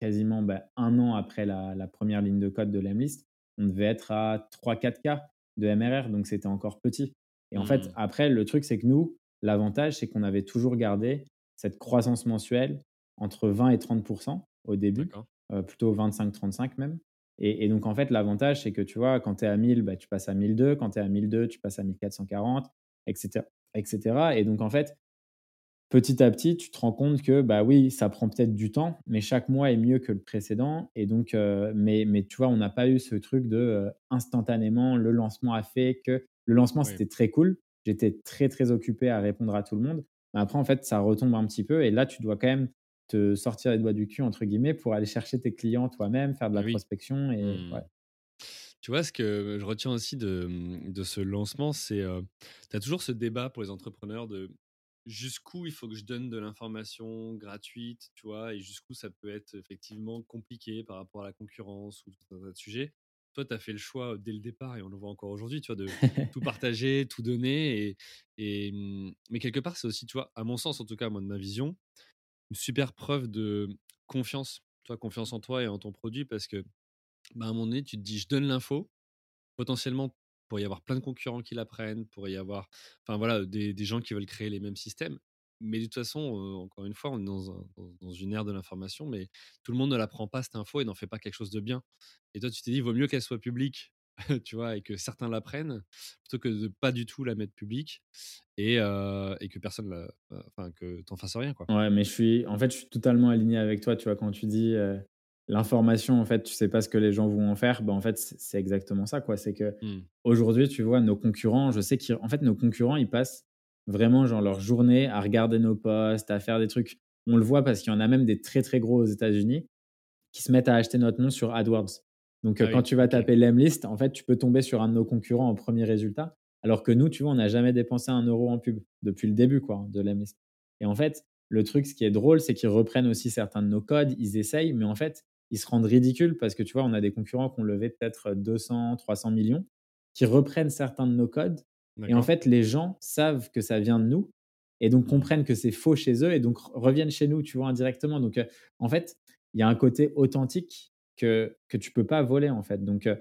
quasiment, bah, 1 an après la la 1 ligne de code de Lemlist, on devait être à 3-4 K de MRR, donc c'était encore petit. Et en fait, Mmh. après, le truc, c'est que nous, l'avantage, c'est qu'on avait toujours gardé cette croissance mensuelle entre 20 et 30% au début, heu, plutôt 25-35 même. Et et donc en fait, l'avantage, c'est que tu vois, quand tu es à 1000, bah, tu passes à 1002, quand tu es à 1002, tu passes à 1440 et cetera et cetera. Et donc en fait, Petit à petit, tu te rends compte que, bah, oui, ça prend peut-être du temps, mais chaque mois est mieux que le précédent et donc heu, mais mais tu vois, on n'a pas eu ce truc de, heu, instantanément, le lancement a fait que le lancement, Oui. c'était très cool. J'étais très, très occupé à répondre à tout le monde. Mais après, en fait, ça retombe un petit peu et là, tu dois quand même te «sortir les doigts du cul» entre guillemets pour aller chercher tes clients toi-même, faire de la oui. prospection et Mmh. ouais. Tu vois, ce que je retiens aussi de, mmh, de ce lancement, c'est, heu, tu as toujours ce débat pour les entrepreneurs de jusqu'où il faut que je donne de l'information gratuite, tu vois? Et jusqu'où ça peut être effectivement compliqué par rapport à la concurrence ou tout un tas de sujets. Toi, tu as fait le choix, dès le départ et on le voit encore aujourd'hui, tu vois, de tout partager, tout donner et et mmh, mais quelque part, c'est aussi, tu vois, à mon sens en tout cas, moi de ma vision, une super preuve de confiance. Tu vois, confiance en toi et en ton produit parce que, bah, à un moment donné, tu te dis: «Je donne l'info, Potentiellement, pour y avoir plein de concurrents qui l'apprennent, pour y avoir enfin voilà, des gens qui veulent créer les mêmes systèmes. Mais de toute façon, heu, encore une fois, on est dans un dans dans une ère de l'information, mais tout le monde ne la prend pas cette info et n'en fait pas quelque chose de bien. Et toi, tu t'es dit: «Vaut mieux qu'elle soit publique», tu vois? Et que certains l'apprennent, plutôt que de pas du tout la mettre publique et et que personne enfin que tu en fasses rien, quoi. Ouais, mais je suis en fait, je suis totalement aligné avec toi, tu vois? Quand tu dis, heu, l'information, en fait, tu sais pas ce que les gens vont en faire, bah, en fait, c'est exactement ça, quoi. C'est Mmh. qu'aujourd'hui, tu vois, nos concurrents, je sais qu'ils en fait, nos concurrents, ils passent vraiment, genre, leur journée à regarder nos posts, à faire des trucs. On le voit parce qu'il y en a même des très, très gros aux États-Unis qui se mettent à acheter notre nom sur AdWords. Donc, Ah quand oui, tu vas taper Lemlist, en fait, tu peux tomber sur un de nos concurrents en premier résultat, alors que nous, tu vois, on n'a jamais dépensé un euro en pub depuis le début, quoi, de Lemlist. Et en fait, le truc, ce qui est drôle, c'est qu'ils reprennent aussi certains de nos codes, ils essayent, mais en fait, ils se rendent ridicules parce que, tu vois, on a des concurrents qui ont levé peut-être 200-300 millions, qui reprennent certains de nos codes et en fait, les gens savent que ça vient de nous et donc comprennent que c'est faux chez eux et donc reviennent chez nous, tu vois, indirectement. Donc, heu, en fait, il y a un côté authentique que que tu peux pas voler, en fait. Donc, heu,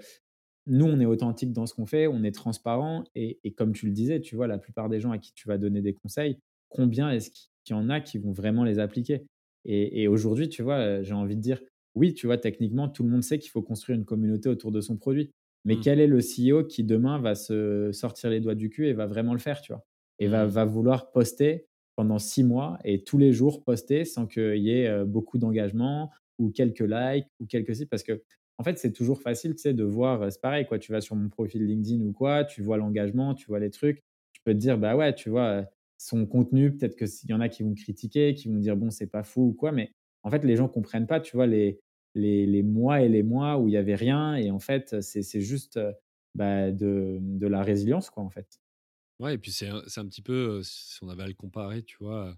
nous, on est authentique dans ce qu'on fait, on est transparent et et comme tu le disais, tu vois, la plupart des gens à qui tu vas donner des conseils, combien est-ce qu'il y en a qui vont vraiment les appliquer? Et et aujourd'hui, tu vois, j'ai envie de dire, oui, tu vois, techniquement, tout le monde sait qu'il faut construire une communauté autour de son produit. Mais Mmh. quel est le CEO qui demain va se sortir les doigts du cul et va vraiment le faire, tu vois? Et va Mmh. va vouloir poster pendant 6 mois et tous les jours poster sans qu'il y ait, beaucoup d'engagement ou quelques likes ou quelques si parce que en fait, c'est toujours facile, tu sais, de voir, c'est pareil quoi, tu vas sur mon profil LinkedIn ou quoi, tu vois l'engagement, tu vois les trucs, tu peux te dire: «Bah ouais, tu vois, son contenu, peut-être que s'il y en a qui vont critiquer, qui vont dire bon, c'est pas fou ou quoi, mais en fait, les gens comprennent pas, tu vois, les, les, les mois et les mois où il y avait rien. Et en fait, c'est juste bah, de, de, la résilience, quoi, en fait. Ouais, et puis c'est un, un, petit peu, si on avait à le comparer, tu vois,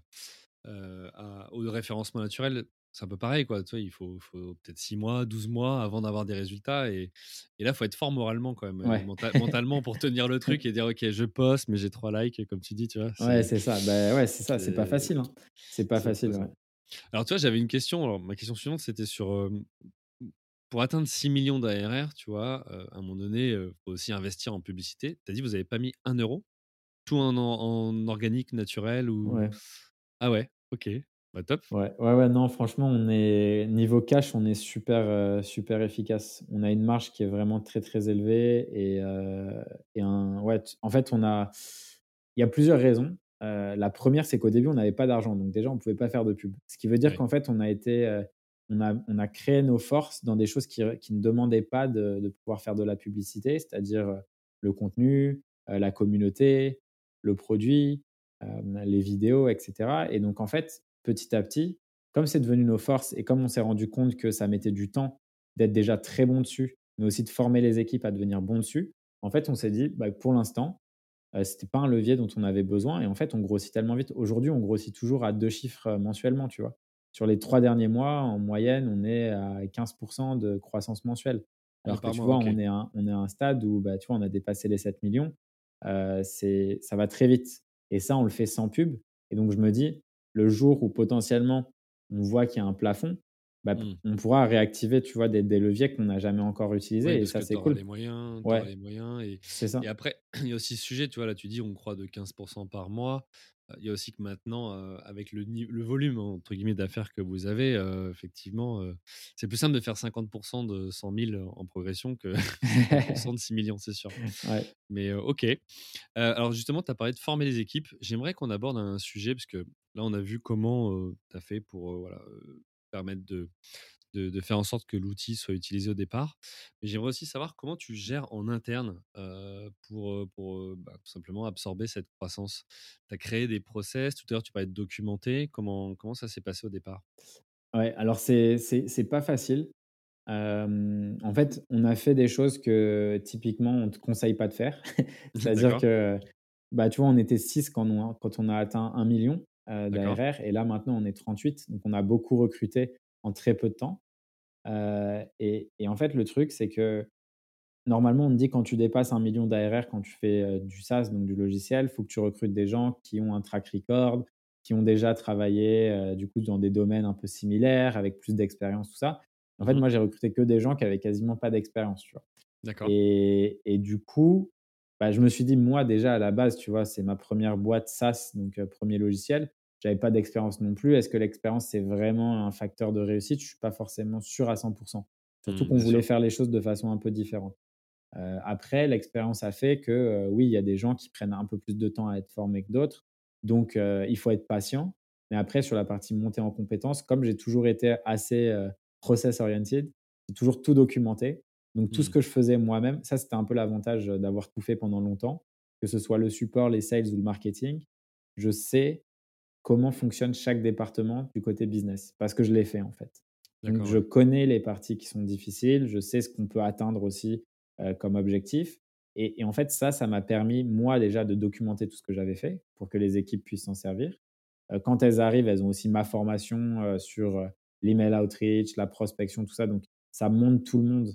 euh, au référencement naturel, c'est un peu pareil, quoi. Tu vois, il faut, faut peut-être 6 mois, 12 mois avant d'avoir des résultats. Et, et là, il faut être fort moralement, quand même, mentalement pour tenir le truc et dire, OK, je poste, mais j'ai 3 likes, comme tu dis, tu vois. Ouais, c'est ça. Bah, ouais, c'est ça. C'est pas facile. Hein. C'est pas facile. Alors, tu vois, j'avais une question. Alors, ma question suivante, c'était sur. pour atteindre 6 millions d'ARR, tu vois, à un moment donné, il faut aussi investir en publicité. Tu as dit, vous n'avez pas mis 1 euro? Tout en, en, organique, naturel ou... Ouais. Ah ouais, ok. Bah, top. Ouais, ouais, ouais, non, franchement, on est niveau cash, on est super, super efficace. On a une marge qui est vraiment très, très élevée et, et un, ouais, en fait, on a, il y a plusieurs raisons. La première, c'est qu'au début, on n'avait pas d'argent, donc déjà, on ne pouvait pas faire de pub. Ce qui veut dire qu'en fait, on a été, on a, on a créé nos forces dans des choses qui, qui ne demandaient pas de, de, pouvoir faire de la publicité, c'est-à-dire le contenu, la communauté, le produit, les vidéos, etc. Et donc, en fait, petit à petit, comme c'est devenu nos forces et comme on s'est rendu compte que ça mettait du temps d'être déjà très bon dessus, mais aussi de former les équipes à devenir bons dessus, en fait, on s'est dit, bah, pour l'instant, euh, ce n'était pas un levier dont on avait besoin. Et en fait, on grossit tellement vite. Aujourd'hui, on grossit toujours à deux chiffres euh, mensuellement, tu vois. Sur les trois derniers mois, en moyenne, on est à 15% de croissance mensuelle. Alors que tu vois, on, est à, on est un stade où bah, tu vois, on a dépassé les 7 millions. Euh, ça va très vite. Et ça, on le fait sans pub. Et donc, je me dis, le jour où potentiellement on voit qu'il y a un plafond, bah, mmh. on pourra réactiver tu vois, des, leviers qu'on n'a jamais encore utilisés. et ça, c'est cool. Les moyens, les moyens. Et, ça. et après, il y a aussi ce sujet, tu vois, là, tu dis on croit de 15% par mois. Il y a aussi que maintenant, euh, avec le, le, volume entre guillemets d'affaires que vous avez, euh, effectivement, c'est plus simple de faire 50% de 100 000 en progression que 50% de 6 millions, c'est sûr. Mais ok. alors justement, tu as parlé de former les équipes. J'aimerais qu'on aborde un sujet, parce que là, on a vu comment tu as fait pour voilà, permettre de, de, faire en sorte que l'outil soit utilisé au départ. Mais j'aimerais aussi savoir comment tu gères en interne pour, pour bah, tout simplement absorber cette croissance. Tu as créé des process, tout à l'heure tu parlais de documenter. Comment, comment ça s'est passé au départ? Ouais, alors c'est c'est pas facile. en fait, on a fait des choses que typiquement on ne te conseille pas de faire. C'est-à-dire que, bah, tu vois, on était 6 quand on, quand on a atteint 1 million euh, d'ARR et là maintenant on est 38. Donc on a beaucoup recruté en très peu de temps. Euh, et, en fait, le truc, c'est que normalement, on te dit quand tu dépasses un million d'ARR, quand tu fais euh, du SaaS, donc du logiciel, il faut que tu recrutes des gens qui ont un track record, qui ont déjà travaillé euh, du coup dans des domaines un peu similaires, avec plus d'expérience, tout ça. En fait, mmh moi, j'ai recruté que des gens qui avaient quasiment pas d'expérience, tu vois. D'accord. Et, et, du coup, bah, je me suis dit, moi, déjà, à la base, tu vois, c'est ma première boîte SaaS, donc premier logiciel j'avais pas d'expérience non plus. Est-ce que l'expérience, c'est vraiment un facteur de réussite? Je suis pas forcément sûr à 100%. Surtout mmh, qu'on voulait faire les choses de façon un peu différente. Euh, après, l'expérience a fait que euh, oui, il y a des gens qui prennent un peu plus de temps à être formés que d'autres. Donc, euh, il faut être patient. Mais après, sur la partie montée en compétences, comme j'ai toujours été assez process-oriented, j'ai toujours tout documenté. Donc, tout ce mmh. que je faisais moi-même, ça, c'était un peu l'avantage d'avoir tout fait pendant longtemps, que ce soit le support, les sales ou le marketing. Je sais comment fonctionne chaque département du côté business, parce que je l'ai fait en fait. Donc, je connais les parties qui sont difficiles, je sais ce qu'on peut atteindre aussi euh, comme objectif. Et, en fait, ça, ça m'a permis, moi déjà, de documenter tout ce que j'avais fait pour que les équipes puissent s'en servir. Euh, quand elles arrivent, elles ont aussi ma formation euh, sur l'email outreach, la prospection, tout ça. Donc, ça monte tout le monde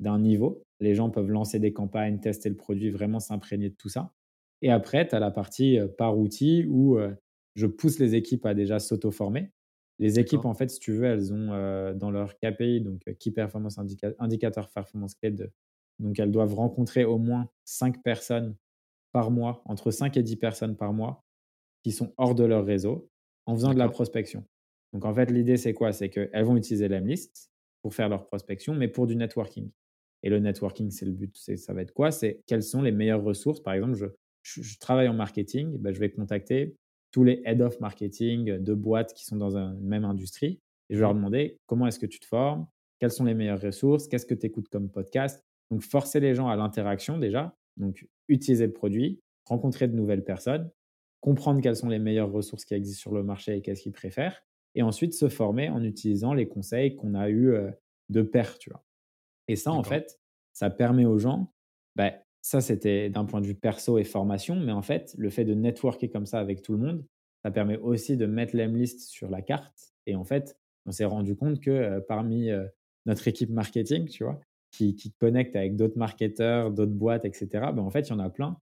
d'un niveau. Les gens peuvent lancer des campagnes, tester le produit, vraiment s'imprégner de tout ça. Et après, tu as la partie par outil où je pousse les équipes à déjà s'auto-former. Les équipes, en fait, si tu veux, elles ont euh, dans leur KPI, donc Key Performance Indicator Performance Clé, donc elles doivent rencontrer au moins 5 personnes par mois, entre 5 et 10 personnes par mois, qui sont hors de leur réseau, en faisant de la prospection. Donc en fait, l'idée, c'est quoi? C'est qu'elles vont utiliser l'Emlist pour faire leur prospection, mais pour du networking. Et le networking, c'est le but, ça va être quoi? C'est quelles sont les meilleures ressources? Par exemple, je, je, travaille en marketing, ben, je vais contacter tous les head of marketing de boîtes qui sont dans une même industrie. Et je vais leur mmh. demander comment est-ce que tu te formes, quelles sont les meilleures ressources, qu'est-ce que tu écoutes comme podcast? Donc, forcer les gens à l'interaction déjà. Donc, utiliser le produit, rencontrer de nouvelles personnes, comprendre quelles sont les meilleures ressources qui existent sur le marché et qu'est-ce qu'ils préfèrent, et ensuite se former en utilisant les conseils qu'on a eus de pairs, tu vois? Et ça, en fait, ça permet aux gens, bah, ça c'était d'un point de vue perso et formation, mais en fait, le fait de networker comme ça avec tout le monde, ça permet aussi de mettre l'Emlist sur la carte. Et en fait, on s'est rendu compte que euh, parmi euh, notre équipe marketing, tu vois, qui, qui connecte avec d'autres marketeurs, d'autres boîtes, etc., ben, en fait, il y en a plein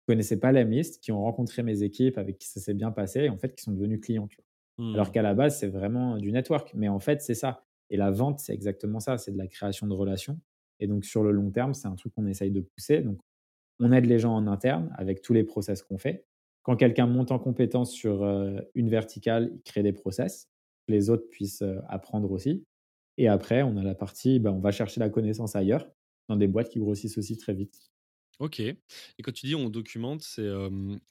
qui connaissaient pas l'Emlist, qui ont rencontré mes équipes, avec qui ça s'est bien passé, et en fait, qui sont devenus clients. Tu vois. Alors Mmh. qu'à la base, c'est vraiment du network. Mais en fait, c'est ça. Et la vente, c'est exactement ça. C'est de la création de relations. Et donc, sur le long terme, c'est un truc qu'on essaye de pousser. Donc, on aide les gens en interne avec tous les process qu'on fait. Quand quelqu'un monte en compétence sur euh, une verticale, il crée des process. que Les autres puissent euh, apprendre aussi. Et après, on a la partie, bah, on va chercher la connaissance ailleurs, dans des boîtes qui grossissent aussi très vite. OK et quand tu dis on documente, c'est,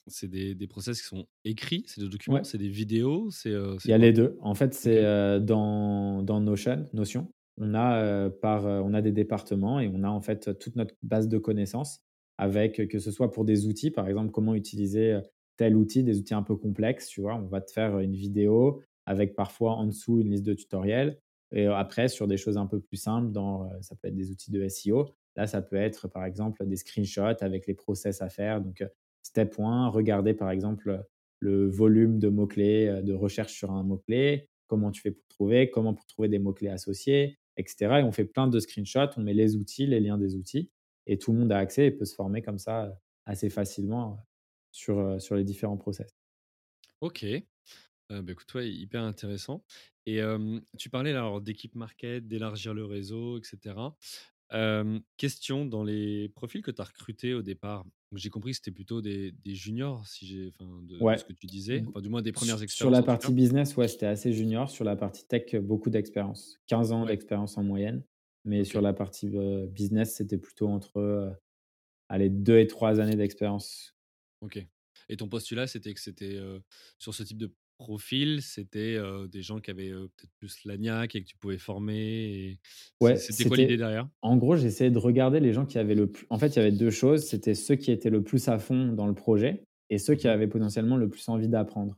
c'est des des process qui sont écrits? C'est des documents? Ouais, C'est des vidéos? C'est, il y a les deux. En fait, c'est euh, dans, dans Notion, Notion. On a, euh, par, euh, on a des départements et on a en fait toute notre base de connaissances avec, euh, que ce soit pour des outils, par exemple, comment utiliser euh, tel outil, des outils un peu complexes, tu vois? On va te faire une vidéo avec parfois en dessous une liste de tutoriels. Et euh, après, sur des choses un peu plus simples, dans, euh, ça peut être des outils de SEO. Là, ça peut être, par exemple, des screenshots avec les process à faire. Donc, euh, step 1, regarder, par exemple, le volume de mots-clés, euh, de recherche sur un mot-clé, comment tu fais pour trouver, comment pour trouver des mots-clés associés, etc. Et on fait plein de screenshots, on met les outils, les liens des outils, et tout le monde a accès et peut se former comme ça euh, assez facilement sur, sur les différents process. OK. Bah, écoute, ouais, hyper intéressant et tu parlais alors d'équipe market, d'élargir le réseau et question, dans les profils que tu as recrutés au départ, j'ai compris que c'était plutôt des des juniors si j'ai enfin de ce que tu disais, enfin du moins des premières Sur expériences la en tout cas? partie business, ouais, c'était assez junior. Sur la partie tech, beaucoup d'expérience. 15 ans Ouais, d'expérience en moyenne. Mais sur la partie euh, business, c'était plutôt entre euh, allez, 2 et 3 années d'expérience OK et ton postulat, c'était que c'était, sur ce type de profil, c'était, des gens qui avaient, peut-être plus la niaque et que tu pouvais former et Ouais, c'était quoi l'idée derrière? en gros, j'essayais de regarder les gens qui avaient le plus en fait, il y avait 2 choses, c'était ceux qui étaient le plus à fond dans le projet et ceux qui Mmh avaient potentiellement le plus envie d'apprendre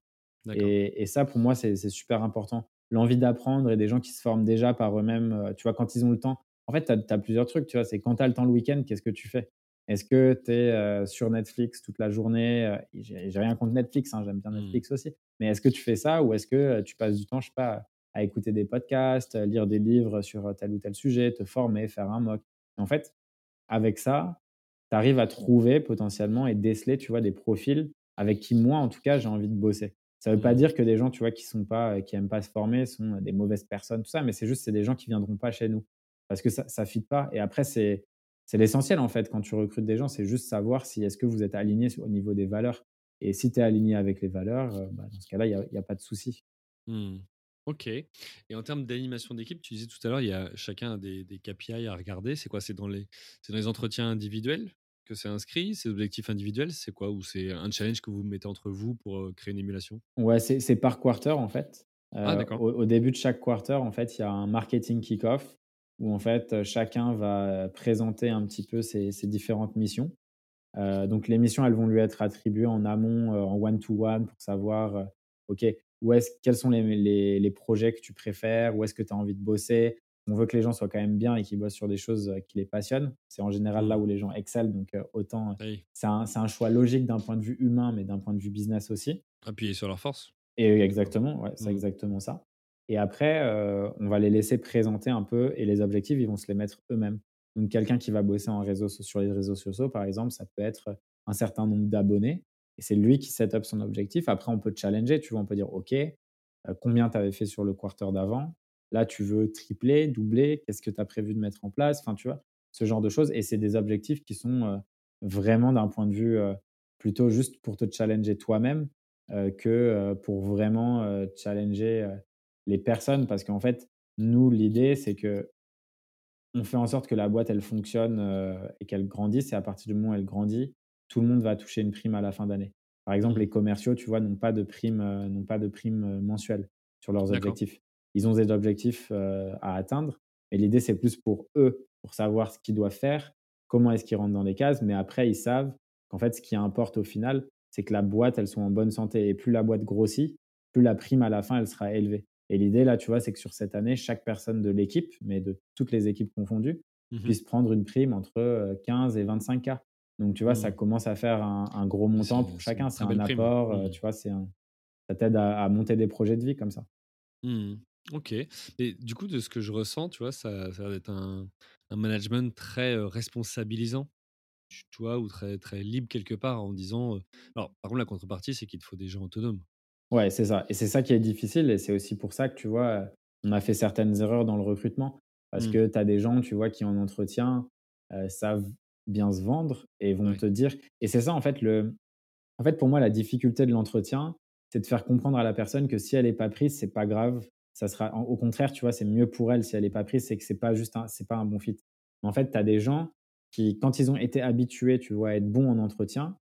et et ça, pour moi, c'est super important. L'envie d'apprendre et des gens qui se forment déjà par eux-mêmes, tu vois, quand ils ont le temps. En fait, tu as plusieurs trucs, tu vois? C'est quand tu as le temps le week-end, qu'est-ce que tu fais? Est-ce que tu es, sur Netflix toute la journée? J'ai rien contre Netflix, hein, j'aime bien Mmh. Netflix aussi. Mais est-ce que tu fais ça ou est-ce que, tu passes du temps, je sais pas, à écouter des podcasts, à lire des livres sur tel ou tel sujet, te former, faire un mock? En fait, avec ça, tu arrives à trouver potentiellement et déceler, tu vois, des profils avec qui moi, en tout cas, j'ai envie de bosser. Ça ne veut pas dire que des gens, tu vois, qui sont pas, qui aiment pas se former sont des mauvaises personnes, tout ça, mais c'est juste, c'est des gens qui viendront pas chez nous parce que ça, ça fit pas. Et après, c'est, c'est l'essentiel en fait quand tu recrutes des gens, c'est juste savoir si est-ce que vous êtes aligné au niveau des valeurs. Et si tu es aligné avec les valeurs, euh, bah, dans ce cas-là, il n'y a, il y a pas de souci. Mmh. OK et en termes d'animation d'équipe, tu disais tout à l'heure, il y a chacun a des des KPI à regarder. C'est quoi? C'est dans les c'est dans les entretiens individuels que c'est inscrit? C'est objectifs individuels? C'est quoi? Ou c'est un challenge que vous mettez entre vous pour, heu, créer une émulation? Ouais, c'est par quarter, en fait. Ah d'accord. au au début de chaque quarter, en fait, il y a un marketing kick-off où, en fait, chacun va présenter un petit peu ses ses différentes missions. Heu, donc les missions, elles vont lui être attribuées en amont, heu, en one to one pour savoir, heu, OK, où est-ce quels sont les les les projets que tu préfères? Où est-ce que tu as envie de bosser? On veut que les gens soient quand même bien et qu'ils bossent sur des choses, qui les passionnent. C'est en général là Mmh. où les gens excellent, donc autant, Oui, c'est un un choix logique d'un point de vue humain, mais d'un point de vue business aussi. appuyer sur leurs forces, Et exactement, ouais, c'est Mmh. exactement ça. Et après, on va les laisser présenter un peu et les objectifs, ils vont se les mettre eux-mêmes. Donc quelqu'un qui va bosser réseau sur les réseaux sociaux, par exemple, ça peut être, un certain nombre d'abonnés et c'est lui qui set up son objectif. Après, on peut challenger, tu vois? On peut dire: «OK, heu, combien tu avais fait sur le quarter d'avant? Là, tu veux tripler, doubler? Qu'est-ce que tu as prévu de mettre en place?» enfin, tu vois? Ce genre de choses et c'est des objectifs qui sont, heu, vraiment d'un point de vue, heu, plutôt juste pour te challenger toi-même que, pour vraiment, challenger, les personnes. Parce qu'en fait, nous, l'idée, c'est que on fait en sorte que la boîte, elle fonctionne, heu, et qu'elle grandisse et à partir du moment où elle grandit, tout le monde va toucher une prime à la fin d'année. Par exemple, Mmh. les commerciaux, tu vois, n'ont pas de prime, heu, n'ont pas de prime, heu, mensuelle sur leurs objectifs. Ils ont des objectifs, à atteindre, mais l'idée, c'est plus pour eux, pour savoir ce qu'ils doivent faire, comment est-ce qu'ils rentrent dans les cases, mais après, ils savent qu'en fait, ce qui importe au final, c'est que la boîte, elle soit en bonne santé. Et plus la boîte grossit, plus la prime à la fin, elle sera élevée. Et l'idée, là, tu vois, c'est que sur cette année, chaque personne de l'équipe, mais de toutes les équipes confondues, Mmh puisse prendre une prime entre 15 et 25 k. Donc, tu vois, ça Mmh. commence à faire un, un gros montant C'est pour c'est une chacun. C'est un prime. apport, euh, Mmh. tu vois, c'est ça t'aide à, à monter des projets de vie comme ça. Mmh. OK et du coup, de ce que je ressens, tu vois, ça ça a l'air d'être un un management très, heu, responsabilisant, vois? Ou très très libre quelque part en disant, heu alors par contre la contrepartie, c'est qu'il te faut des gens autonomes. Ouais, c'est ça. Et c'est ça qui est difficile. Et c'est aussi pour ça que, tu vois, on a fait certaines erreurs dans le recrutement. Parce Mmh. que tu as des gens, tu vois, qui en entretien, savent bien se vendre et vont te dire et c'est ça, en fait, le en fait, pour moi, la difficulté de l'entretien, c'est de faire comprendre à la personne que si elle est pas prise, c'est pas grave. Ça sera au contraire, tu vois, c'est mieux pour elle si elle est pas prise, c'est que c'est pas juste un c'est pas un bon fit. En fait, tu as des gens qui, quand ils ont été habitués, tu vois, à être bons en entretien,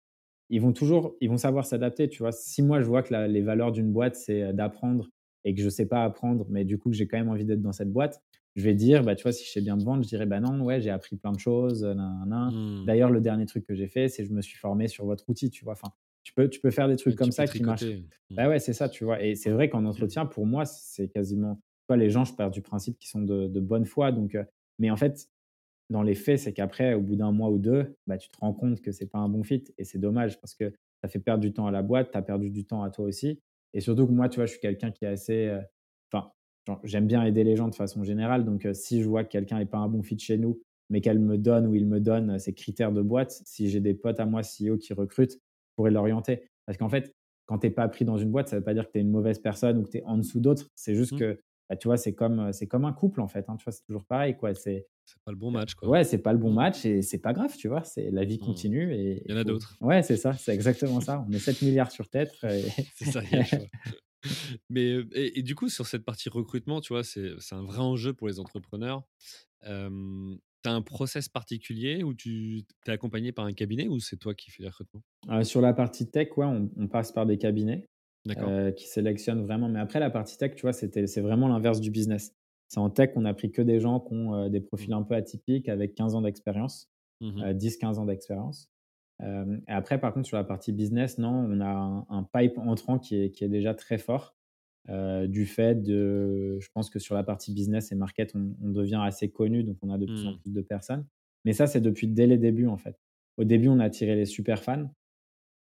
ils vont toujours ils vont savoir s'adapter, tu vois? Si moi, je vois que la les valeurs d'une boîte, c'est, heu, d'apprendre et que je sais pas apprendre, mais du coup, que j'ai quand même envie d'être dans cette boîte, je vais dire, bah, tu vois, si je sais bien me vendre, je dirais: «Bah, non, ouais, j'ai appris plein de choses, nin. Mmh. D'ailleurs, le dernier truc que j'ai fait, c'est je me suis formé sur votre outil», tu vois? Enfin, tu peux tu peux faire des trucs comme ça qui marchent. Mmh. Bah, ouais, c'est ça, tu vois? Et c'est vrai qu'en entretien, pour moi, c'est quasiment tu vois, les gens, je pars du principe qu'ils sont de de bonne foi, donc heu mais en fait, dans les faits, c'est qu'après, au bout d'un mois ou 2, bah, tu te rends compte que c'est pas un bon fit et c'est dommage parce que ça fait perdre du temps à la boîte, tu as perdu du temps à toi aussi et surtout que moi, tu vois, je suis quelqu'un qui est assez, heu, enfin, j'aime bien aider les gens de façon générale donc heu, si je vois que quelqu'un est pas un bon fit chez nous, mais qu'elle me donne ou il me donne, heu, ses critères de boîte, si j'ai des potes à moi CEO qui recrutent, je pourrais l'orienter. Parce qu'en fait, quand tu es pas pris dans une boîte, ça veut pas dire que tu es une mauvaise personne ou que tu es en dessous d'autres. C'est juste Mmh. que, bah, tu vois, c'est comme, heu, c'est comme un couple, en fait, hein, tu vois? C'est toujours pareil, quoi. C'est C'est pas le bon match, quoi. Ouais, c'est pas le bon match et c'est pas grave, tu vois? C'est la vie Mmh. continue et Il y en a d'autres. ouais, c'est ça, c'est exactement ça. On est 7 000 sur tête et C'est ça, il y a le choix. Mais, heu et et du coup, sur cette partie recrutement, tu vois, c'est c'est un vrai enjeu pour les entrepreneurs. Hem, tu as un process particulier où tu tu es accompagné par un cabinet ou c'est toi qui fais les recrutements? sur la partie tech, ouais, on on passe par des cabinets, Heu, qui sélectionnent vraiment mais après la partie tech, tu vois, c'est vraiment l'inverse du business. C'est en tech, on a pris que des gens qui ont, heu, des Mmh. profils un peu atypiques avec 15 ans d'expérience, Mmh mh. heu, 10-15 ans d'expérience. Et après par contre sur la partie business, non, on a un un pipe entrant qui est qui est déjà très fort. Du fait de je pense que sur la partie business et market, on on devient assez connu, donc on a de plus en Mmh. plus de personnes. Mais ça, c'est depuis dès les débuts, en fait. Au début, on a attiré les super fans,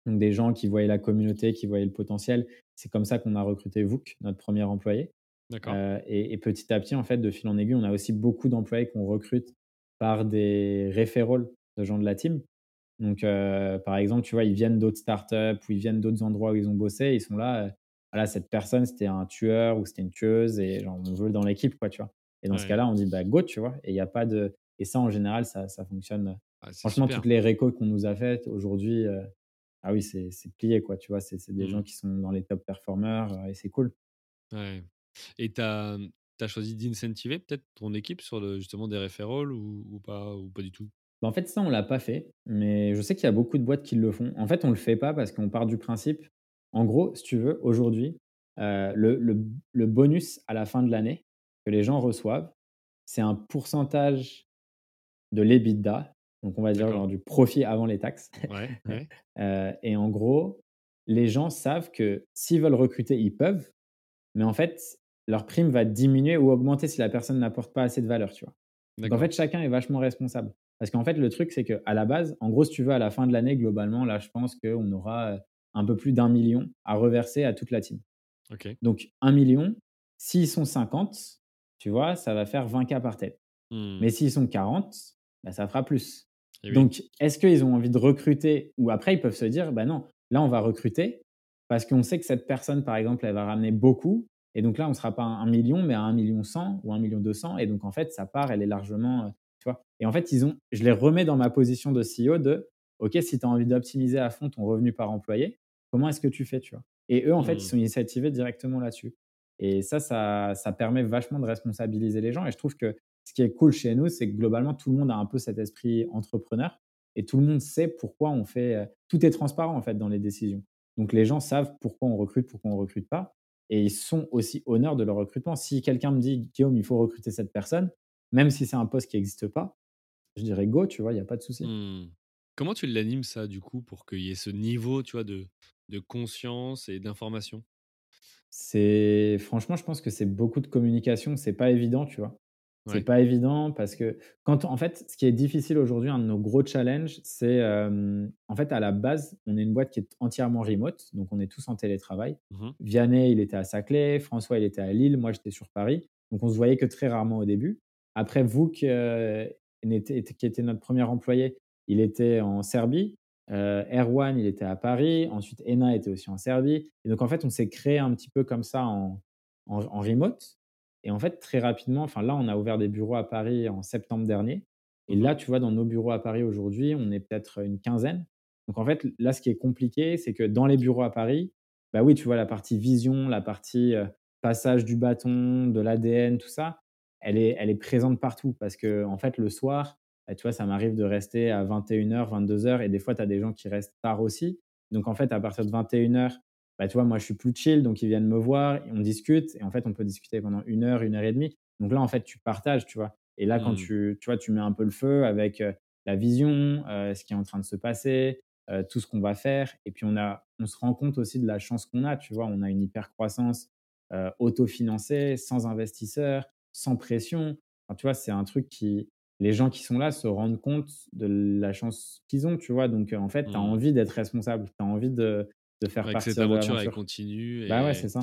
des gens qui voyaient la communauté, qui voyaient le potentiel. C'est comme ça qu'on a recruté Vouk, notre premier employé. D'accord. Heu et et petit à petit, en fait, de fil en aiguille, on a aussi beaucoup d'employés qu'on recrute par des referrals de gens de la team. Donc, heu, par exemple, tu vois, ils viennent d'autres startups ou ils viennent d'autres endroits où ils ont bossé, ils sont là, heu, voilà, cette personne, c'était un tueur ou c'était une tueuse et genre on veut dans l'équipe, quoi, tu vois? Et dans ce cas-là, on dit: «Bah, go», tu vois? Et il y a pas de et ça, en général, ça ça fonctionne, heu, Ah, franchement, super. toutes les récos qu'on nous a faites aujourd'hui, ah oui, c'est plié, quoi, tu vois? C'est des gens Mmh. qui sont dans les top performers, et c'est cool. Ouais et tu as, mmh, tu as choisi d'incentiver peut-être ton équipe sur le justement des referrals ou ou pas ou pas du tout? Bah, en fait, ça, on l'a pas fait, mais je sais qu'il y a beaucoup de boîtes qui le font. En fait, on le fait pas parce qu'on part du principe en gros, si tu veux, aujourd'hui, heu, le le le bonus à la fin de l'année que les gens reçoivent, c'est un pourcentage de l'EBITDA, donc on va dire genre du profit avant les taxes. Ouais, ouais. Heu et en gros, les gens savent que s'ils veulent recruter, ils peuvent, mais en fait, leur prime va diminuer ou augmenter si la personne n'apporte pas assez de valeur, tu vois? Donc en fait, chacun est vachement responsable. Parce qu'en fait, le truc, c'est qu'à la base, en gros, si tu veux, à la fin de l'année, globalement, là, je pense qu'on aura, heu, un peu plus d'un million à reverser à toute la team. Donc un million, s'ils sont 50, tu vois, ça va faire 20 K par tête. Mmh Mais s'ils sont 40, bah, ça fera plus. Et oui. Donc, est-ce qu'ils ont envie de recruter ou après ils peuvent se dire: «Bah, non, là, on va recruter parce qu'on sait que cette personne, par exemple, elle va ramener beaucoup et donc là, on ne sera pas à 1 000 000 mais à 1 100 000 ou 1 200 000 et donc en fait, sa part, elle est largement, heu» tu vois? Et en fait, ils ont je les remets dans ma position de CEO de: «OK, si tu as envie d'optimiser à fond ton revenu par employé, comment est-ce que tu fais?» tu vois? Et eux, en fait, ils Mmh. sont initiativés directement là-dessus et ça ça ça permet vachement de responsabiliser les gens et je trouve que ce qui est cool chez nous, c'est que globalement, tout le monde a un peu cet esprit entrepreneur et tout le monde sait pourquoi on fait, heu tout est transparent, en fait, dans les décisions. Donc les gens savent pourquoi on recrute, pourquoi on recrute pas et ils sont aussi honneurs de leur recrutement. Si quelqu'un me dit: «Guillaume, il faut recruter cette personne», même si c'est un poste qui n'existe pas, je dirais: «Go», tu vois? Il y a pas de souci. Mmh. Comment tu l'animes ça, du coup, pour qu'il y ait ce niveau, tu vois, de de conscience et d'information? C'est franchement, je pense que c'est beaucoup de communication, c'est pas évident, tu vois? C'est Ouais. pas évident parce que quand en fait, ce qui est difficile aujourd'hui, un de nos gros challenges, c'est, hem, en fait, à la base, on est une boîte qui est entièrement remote, donc on est tous en télétravail. Mmh Vianney, il était à Saclay, François, il était à Lille, moi, j'étais sur Paris, donc on se voyait que très rarement au début. Après, vous qui, qui était notre premier employé, il était en Serbie, heu, Erwan, il était à Paris, ensuite Ena était aussi en Serbie et donc en fait, on s'est créé un petit peu comme ça en en en remote et en fait, très rapidement, enfin là, on a ouvert des bureaux à Paris en septembre dernier. Et Mmh là, tu vois, dans nos bureaux à Paris aujourd'hui, on est peut-être une quinzaine. Donc en fait, là, ce qui est compliqué, c'est que dans les bureaux à Paris, bah oui, tu vois, la partie vision, la partie passage du bâton, de l'ADN, tout ça, elle est, elle est présente partout. Parce que en fait, le soir, bah, tu vois, ça m'arrive de rester à 21h, 22h. Et des fois, tu as des gens qui restent tard aussi. Donc en fait, à partir de 21h, bah, tu vois, moi, je suis plus chill, donc ils viennent me voir, on discute, et en fait, on peut discuter pendant une heure, une heure et demie. Donc là, en fait, tu partages, tu vois. Et là, quand Mmh. tu, tu vois, tu mets un peu le feu avec euh, la vision, euh, ce qui est en train de se passer, euh, tout ce qu'on va faire, et puis on a, on se rend compte aussi de la chance qu'on a, tu vois. On a une hyper croissance euh, autofinancée, sans investisseurs, sans pression. Enfin, tu vois, c'est un truc qui, les gens qui sont là se rendent compte de la chance qu'ils ont, tu vois. Donc, en fait, tu as Mmh. envie d'être responsable, tu as envie de, de faire que cette partir de aventure, elle continue Bah ouais, c'est ça.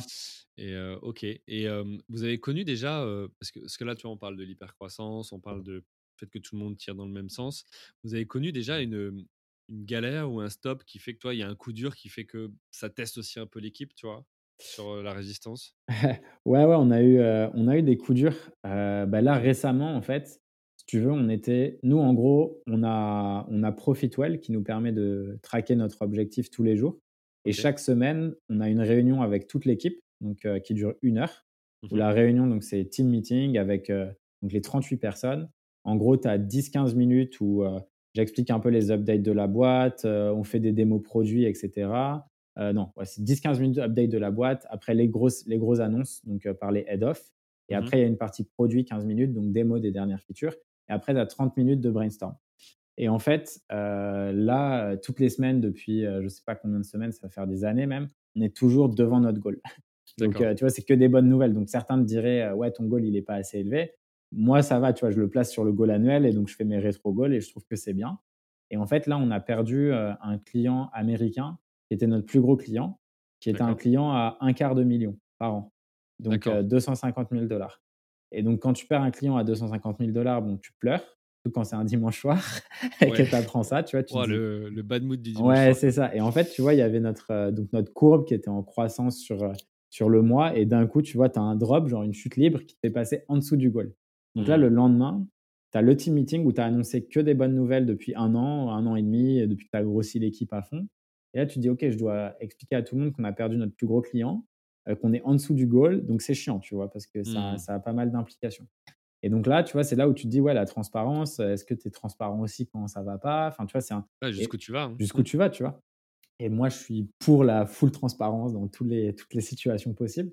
et OK et vous avez connu déjà, parce que parce que là, tu vois, on parle de l'hypercroissance, on parle de fait que tout le monde tire dans le même sens. Vous avez connu déjà une, une galère ou un stop qui fait que, toi, il y a un coup dur qui fait que ça teste aussi un peu l'équipe, tu vois? Sur, la résistance? Ouais, ouais, on a eu, on a eu des coups durs. Bah, là, récemment, en fait, si tu veux, on était nous, en gros, on a on a Profitwell qui nous permet de traquer notre objectif tous les jours et chaque semaine, on a une réunion avec toute l'équipe, donc heu, qui dure une heure, où Mmh la réunion, donc c'est team meeting avec, heu, donc les 38 personnes. En gros, tu as 10-15 minutes où, heu, j'explique un peu les updates de la boîte, on fait des démos produits et cetera. Heu, non, ouais, c'est 10-15 minutes update de la boîte. Après les grosses les grosses annonces, donc par les head off et Mmh après il y a une partie produit 15 minutes, donc démo des dernières features et après tu as 30 minutes de brainstorm et en fait, heu, là, heu, toutes les semaines depuis, heu, je sais pas combien de semaines, ça va faire des années même, on est toujours devant notre goal. Donc tu vois, c'est que des bonnes nouvelles. Donc certains te diraient, «Ouais, ton goal, il est pas assez élevé». Moi, ça va, tu vois, je le place sur le goal annuel et donc je fais mes rétro goals et je trouve que c'est bien et en fait, là, on a perdu, un client américain qui était notre plus gros client, qui était un client à un quart de million par an. Donc D'accord. heu, 250 000 et donc quand tu perds un client à 250 000 bon, tu pleures, surtout quand c'est un dimanche soir et que tu apprends ça, tu vois, tu dis le le bad mood du dimanche Ouais, c'est ça et en fait, tu vois, il y avait notre, heu, donc notre courbe qui était en croissance sur, heu, sur le mois et d'un coup, tu vois, tu as un drop, genre une chute libre qui te fait passer en dessous du goal. Donc là, le Mmh. lendemain, tu as le team meeting où tu as annoncé que des bonnes nouvelles depuis un an, un an et demi, depuis que tu as grossi l'équipe à fond et là, tu te dis: «OK, je dois expliquer à tout le monde qu'on a perdu notre plus gros client, heu, qu'on est en dessous du goal», donc c'est chiant, tu vois? Parce que ça Mmh. ça a pas mal d'implications et donc là, tu vois, c'est là où tu te dis: «Ouais, la transparence, heu, est-ce que tu es transparent aussi quand ça va pas?» enfin, tu vois, c'est un Ouais, jusqu'où tu vas, hein. jusqu'où Mmh. tu vas, tu vois? Et moi, je suis pour la full transparence dans tous les toutes les situations possibles.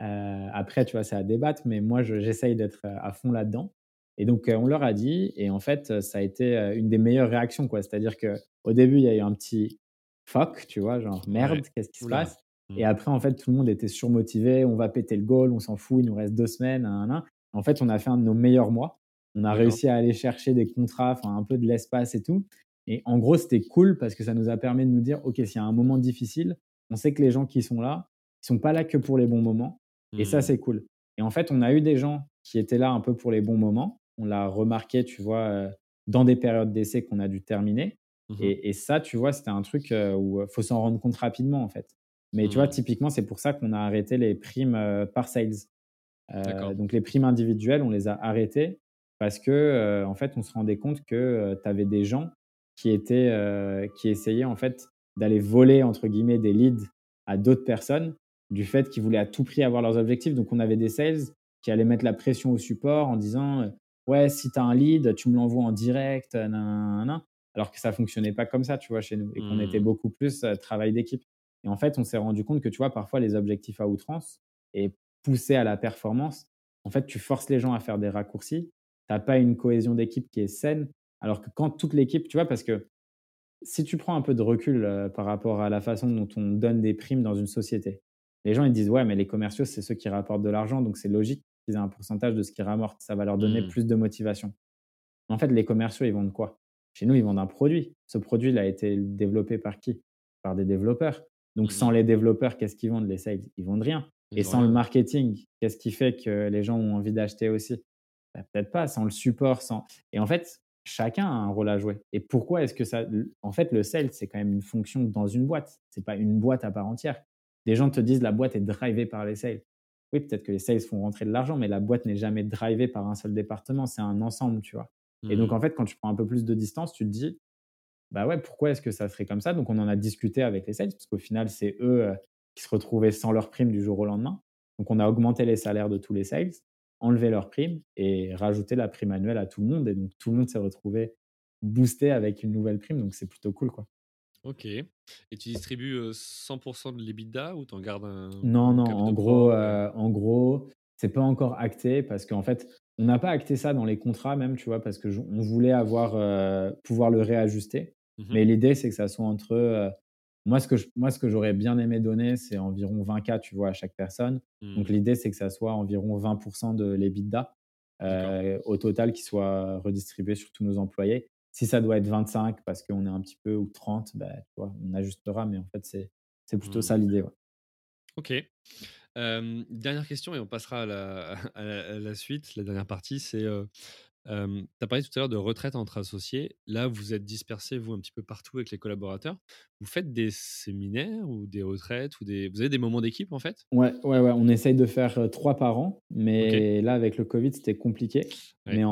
Heu, après, tu vois, c'est à débattre, mais moi, je j'essaye d'être, heu, à fond là-dedans et donc on leur a dit et en fait, ça a été, une des meilleures réactions, quoi. C'est-à-dire qu'au début, il y a eu un petit «fuck», tu vois? Genre: Ouais. «Merde, qu'est-ce qui se passe?» et Mmh. après, en fait, tout le monde était surmotivé: «On va péter le goal, on s'en fout, il nous reste 2 semaines, nin nin nin». En fait, on a fait un de nos meilleurs mois. On a réussi à aller chercher des contrats, enfin un peu de l'espace et tout et en gros, c'était cool parce que ça nous a permis de nous dire: «OK, s'il y a un moment difficile, on sait que les gens qui sont là, ils sont pas là que pour les bons moments» et ça, Mmh. c'est cool et en fait, on a eu des gens qui étaient là un peu pour les bons moments. On l'a remarqué, tu vois, dans des périodes d'essai qu'on a dû terminer Mmh et et ça, tu vois, c'était un truc, où, faut s'en rendre compte rapidement, en fait. Mais tu vois, Mmh. typiquement, c'est pour ça qu'on a arrêté les primes, par sales. D'accord. donc les primes individuelles, on les a arrêtées parce que, heu, en fait, on se rendait compte que, heu, tu avais des gens qui étaient, qui essayaient en fait d'aller «voler» entre guillemets des leads à d'autres personnes, du fait qu'ils voulaient à tout prix avoir leurs objectifs. Donc on avait des sales qui allaient mettre la pression au support en disant, «Ouais, si tu as un lead, tu me l'envoies en direct, nin nin alors que ça fonctionnait pas comme ça, tu vois, chez nous et qu'on était Mmh. beaucoup plus, travail d'équipe et en fait, on s'est rendu compte que, tu vois, parfois les objectifs à outrance et pousser à la performance, en fait, tu forces les gens à faire des raccourcis. Tu as pas une cohésion d'équipe qui est saine. Alors que quand toute l'équipe, tu vois, parce que si tu prends un peu de recul, heu, par rapport à la façon dont on donne des primes dans une société, les gens ils disent: «Ouais, mais les commerciaux, c'est ceux qui rapportent de l'argent, donc c'est logique qu'ils aient un pourcentage de ce qu'ils ramortent, ça va leur donner Mmh. plus de motivation». En fait, les commerciaux, ils vendent quoi? Chez nous, ils vendent un produit. Ce produit, il a été développé par qui? Par des développeurs. Donc Mmh sans les développeurs, qu'est-ce qu'ils vendent? Les sales? Ils vendent rien et sans le marketing, qu'est-ce qui fait que les gens ont envie d'acheter aussi? Bah, peut-être pas, sans le support, sans et en fait, chacun a un rôle à jouer et pourquoi est-ce que ça en fait, le sales, c'est quand même une fonction dans une boîte? C'est pas une boîte à part entière. Les gens te disent: «La boîte est drivée par les sales». Oui, peut-être que les sales font rentrer de l'argent, mais la boîte n'est jamais drivée par un seul département, c'est un ensemble, tu vois? Et donc Mmh. en fait, quand tu prends un peu plus de distance, tu te dis: «Bah, ouais, pourquoi est-ce que ça serait comme ça?» donc on en a discuté avec les sales parce qu'au final, c'est eux, heu, qui se retrouvaient sans leurs primes du jour au lendemain. Donc on a augmenté les salaires de tous les sales, enlevé leurs primes et rajouté la prime annuelle à tout le monde et donc tout le monde s'est retrouvé boosté avec une nouvelle prime, donc c'est plutôt cool, quoi. OK et tu distribues, heu, 100 de l'EBITDA ou tu en gardes un Non, non, en gros, heu, en gros, c'est pas encore acté parce qu'en fait, on n'a pas acté ça dans les contrats même, tu vois? Parce que on voulait avoir, heu, pouvoir le réajuster. mmh Mais l'idée, c'est que ça soit entre, moi ce que je moi ce que j'aurais bien aimé donner, c'est environ 20 K, tu vois, à chaque personne. Donc Mmh. l'idée, c'est que ça soit environ 20% de l'EBITDA, heu, au total qui soit redistribué sur tous nos employés. Si ça doit être 25 parce qu'on est un petit peu ou 30, bah, tu vois, on ajustera, mais en fait, c'est c'est plutôt ça Mmh. l'idée, ouais. OK. Dernière question et on passera à la à la à la suite. La dernière partie, c'est, hem, tu as parlé tout à l'heure de retraite entre associés. Là, vous êtes dispersés, vous, un petit peu partout avec les collaborateurs. Vous faites des séminaires ou des retraites ou des vous avez des moments d'équipe, en fait? Ouais, ouais, ouais, on essaye de faire, 3 par an, mais là, avec le covid, c'était compliqué. Ouais. Mais en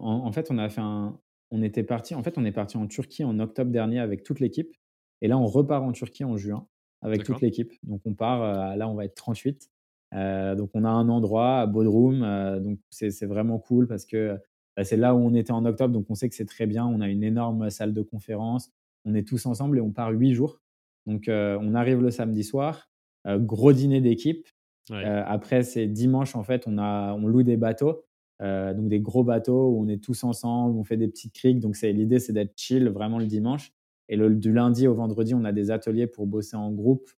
en en fait, on a fait un on était parti en fait, on est parti en Turquie en octobre dernier avec toute l'équipe et là, on repart en Turquie en juin avec toute l'équipe. Donc on part, là, on va être 38. Heu, donc on a un endroit à Bodrum, heu, donc c'est vraiment cool parce que, bah, c'est là où on était en octobre, donc on sait que c'est très bien. On a une énorme salle de conférence. On est tous ensemble et on part 8 jours. Donc heu, on arrive le samedi soir, Heu, gros dîner d'équipe. Ouais. après, c'est dimanche, en fait, on a on loue des bateaux, donc des gros bateaux où on est tous ensemble, on fait des petites criques. Donc c'est l'idée, c'est d'être chill vraiment le dimanche et le du lundi au vendredi, on a des ateliers pour bosser en groupe,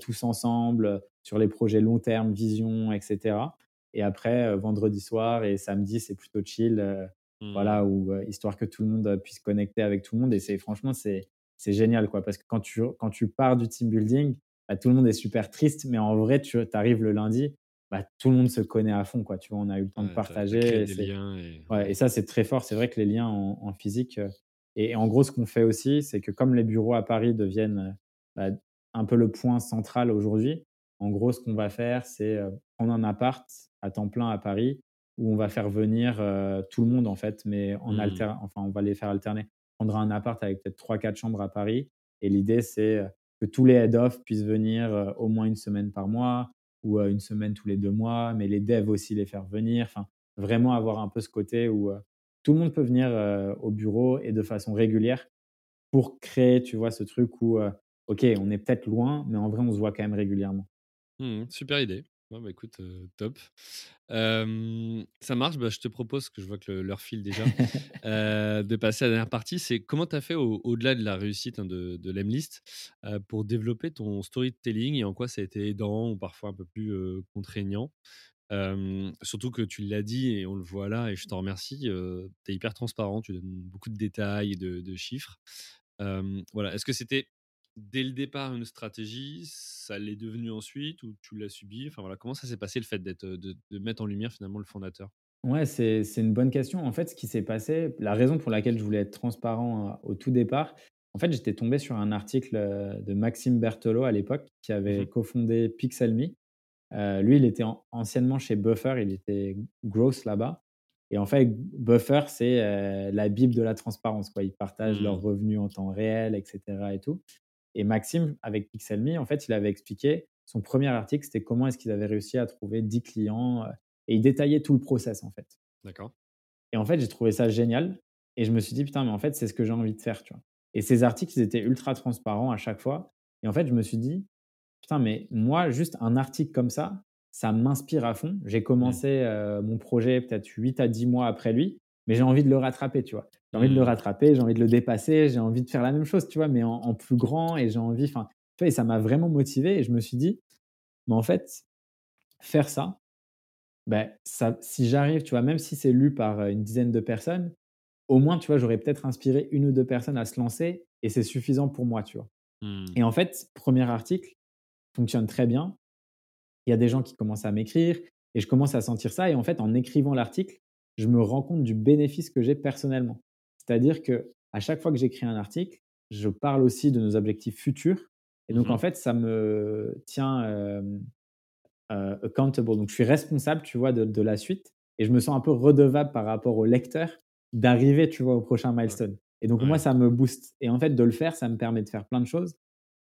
tous ensemble, sur les projets long terme, vision et cetera et après, heu, vendredi soir et samedi, c'est plutôt chill, heu, Mmh. voilà, où, heu, histoire que tout le monde, puisse connecter avec tout le monde et c'est franchement, c'est c'est génial, quoi. Parce que quand tu quand tu pars du team building, bah, tout le monde est super triste, mais en vrai, tu arrives le lundi, bah, tout le monde se connaît à fond, quoi. Tu vois, on a eu le temps de Ouais, partager et ouais ça, c'est très fort. C'est vrai que les liens en en physique, et en gros, ce qu'on fait aussi, c'est que comme les bureaux à Paris deviennent, bah, un peu le point central aujourd'hui, en gros, ce qu'on va faire, c'est, prendre un appart à temps plein à Paris où on va faire venir, heu, tout le monde, en fait, mais en alter Mmh. enfin, on va les faire alterner. On prendra un appart avec peut-être trois quatre chambres à Paris et l'idée, c'est, heu, que tous les head of puissent venir, heu, au moins une semaine par mois ou, 1 semaine tous les 2 mois, mais les devs aussi les faire venir. Enfin, vraiment avoir un peu ce côté où, tout le monde peut venir, au bureau et de façon régulière pour créer, tu vois, ce truc où, OK, on est peut-être loin, mais en vrai, on se voit quand même régulièrement. Mmh Super idée. Ouais, bah, écoute, top. Ça marche, bah, je te propose, que je vois que l'heure file déjà, de passer à la dernière partie. C'est comment tu as fait au au-delà de la réussite, hein, de de l'Emlist, pour développer ton storytelling et en quoi ça a été aidant ou parfois un peu plus, contraignant? Surtout que tu l'as dit et on le voit là et je t'en remercie, tu es hyper transparent, tu donnes beaucoup de détails et de de chiffres. Voilà, est-ce que c'était dès le départ une stratégie? Ça l'est devenu ensuite ou tu l'as subi? Enfin voilà, comment ça s'est passé le fait d'être, de de mettre en lumière finalement le fondateur? Ouais, c'est c'est une bonne question. En fait, ce qui s'est passé, la raison pour laquelle je voulais être transparent, heu, au tout départ, en fait, j'étais tombé sur un article, de Maxime Berthelot à l'époque, qui Mmh avait cofondé Pixelme. Lui, il était an anciennement chez Buffer, il était growth là-bas et en fait, Buffer, c'est, la bible de la transparence, quoi. Ils partagent leurs Mmh. revenus en temps réel et cetera et tout et Maxime, avec Pixelme, en fait, il avait expliqué son premier article, c'était comment est-ce qu'ils avaient réussi à trouver 10 clients, heu et il détaillait tout le process, en fait D'accord. et en fait, j'ai trouvé ça génial et je me suis dit: «Putain, mais en fait, c'est ce que j'ai envie de faire», tu vois? Et ces articles, ils étaient ultra transparents à chaque fois et en fait, je me suis dit: «Putain, mais moi, juste un article comme ça, ça m'inspire à fond». J'ai Mmh. commencé, heu, mon projet peut-être 8 à 10 mois après lui, mais j'ai envie de le rattraper, tu vois? J'ai envie de le Mmh. rattraper, j'ai envie de le dépasser, j'ai envie de faire la même chose, tu vois? Mais en en plus grand et j'ai envie enfin, tu vois? Et ça m'a vraiment motivé et je me suis dit: «Mais en fait, faire ça, bah, ça si j'arrive, tu vois? Même si c'est lu par, heu, une dizaine de personnes, au moins, tu vois? J'aurais peut-être inspiré une ou 2 personnes à se lancer et c'est suffisant pour moi», tu vois? Mmh. Et en fait, premier article fonctionne très bien. Il y a des gens qui commencent à m'écrire et je commence à sentir ça et en fait, en écrivant l'article, je me rends compte du bénéfice que j'ai personnellement. C'est-à-dire que à chaque fois que j'écris un article, je parle aussi de nos objectifs futurs et donc en Mmh fait, ça me tient, heu, accountable. Donc je suis responsable, tu vois, de de la suite et je me sens un peu redevable par rapport au lecteur d'arriver, tu vois, au prochain milestone et donc moi, ça me booste et en fait, de le faire, ça me permet de faire plein de choses,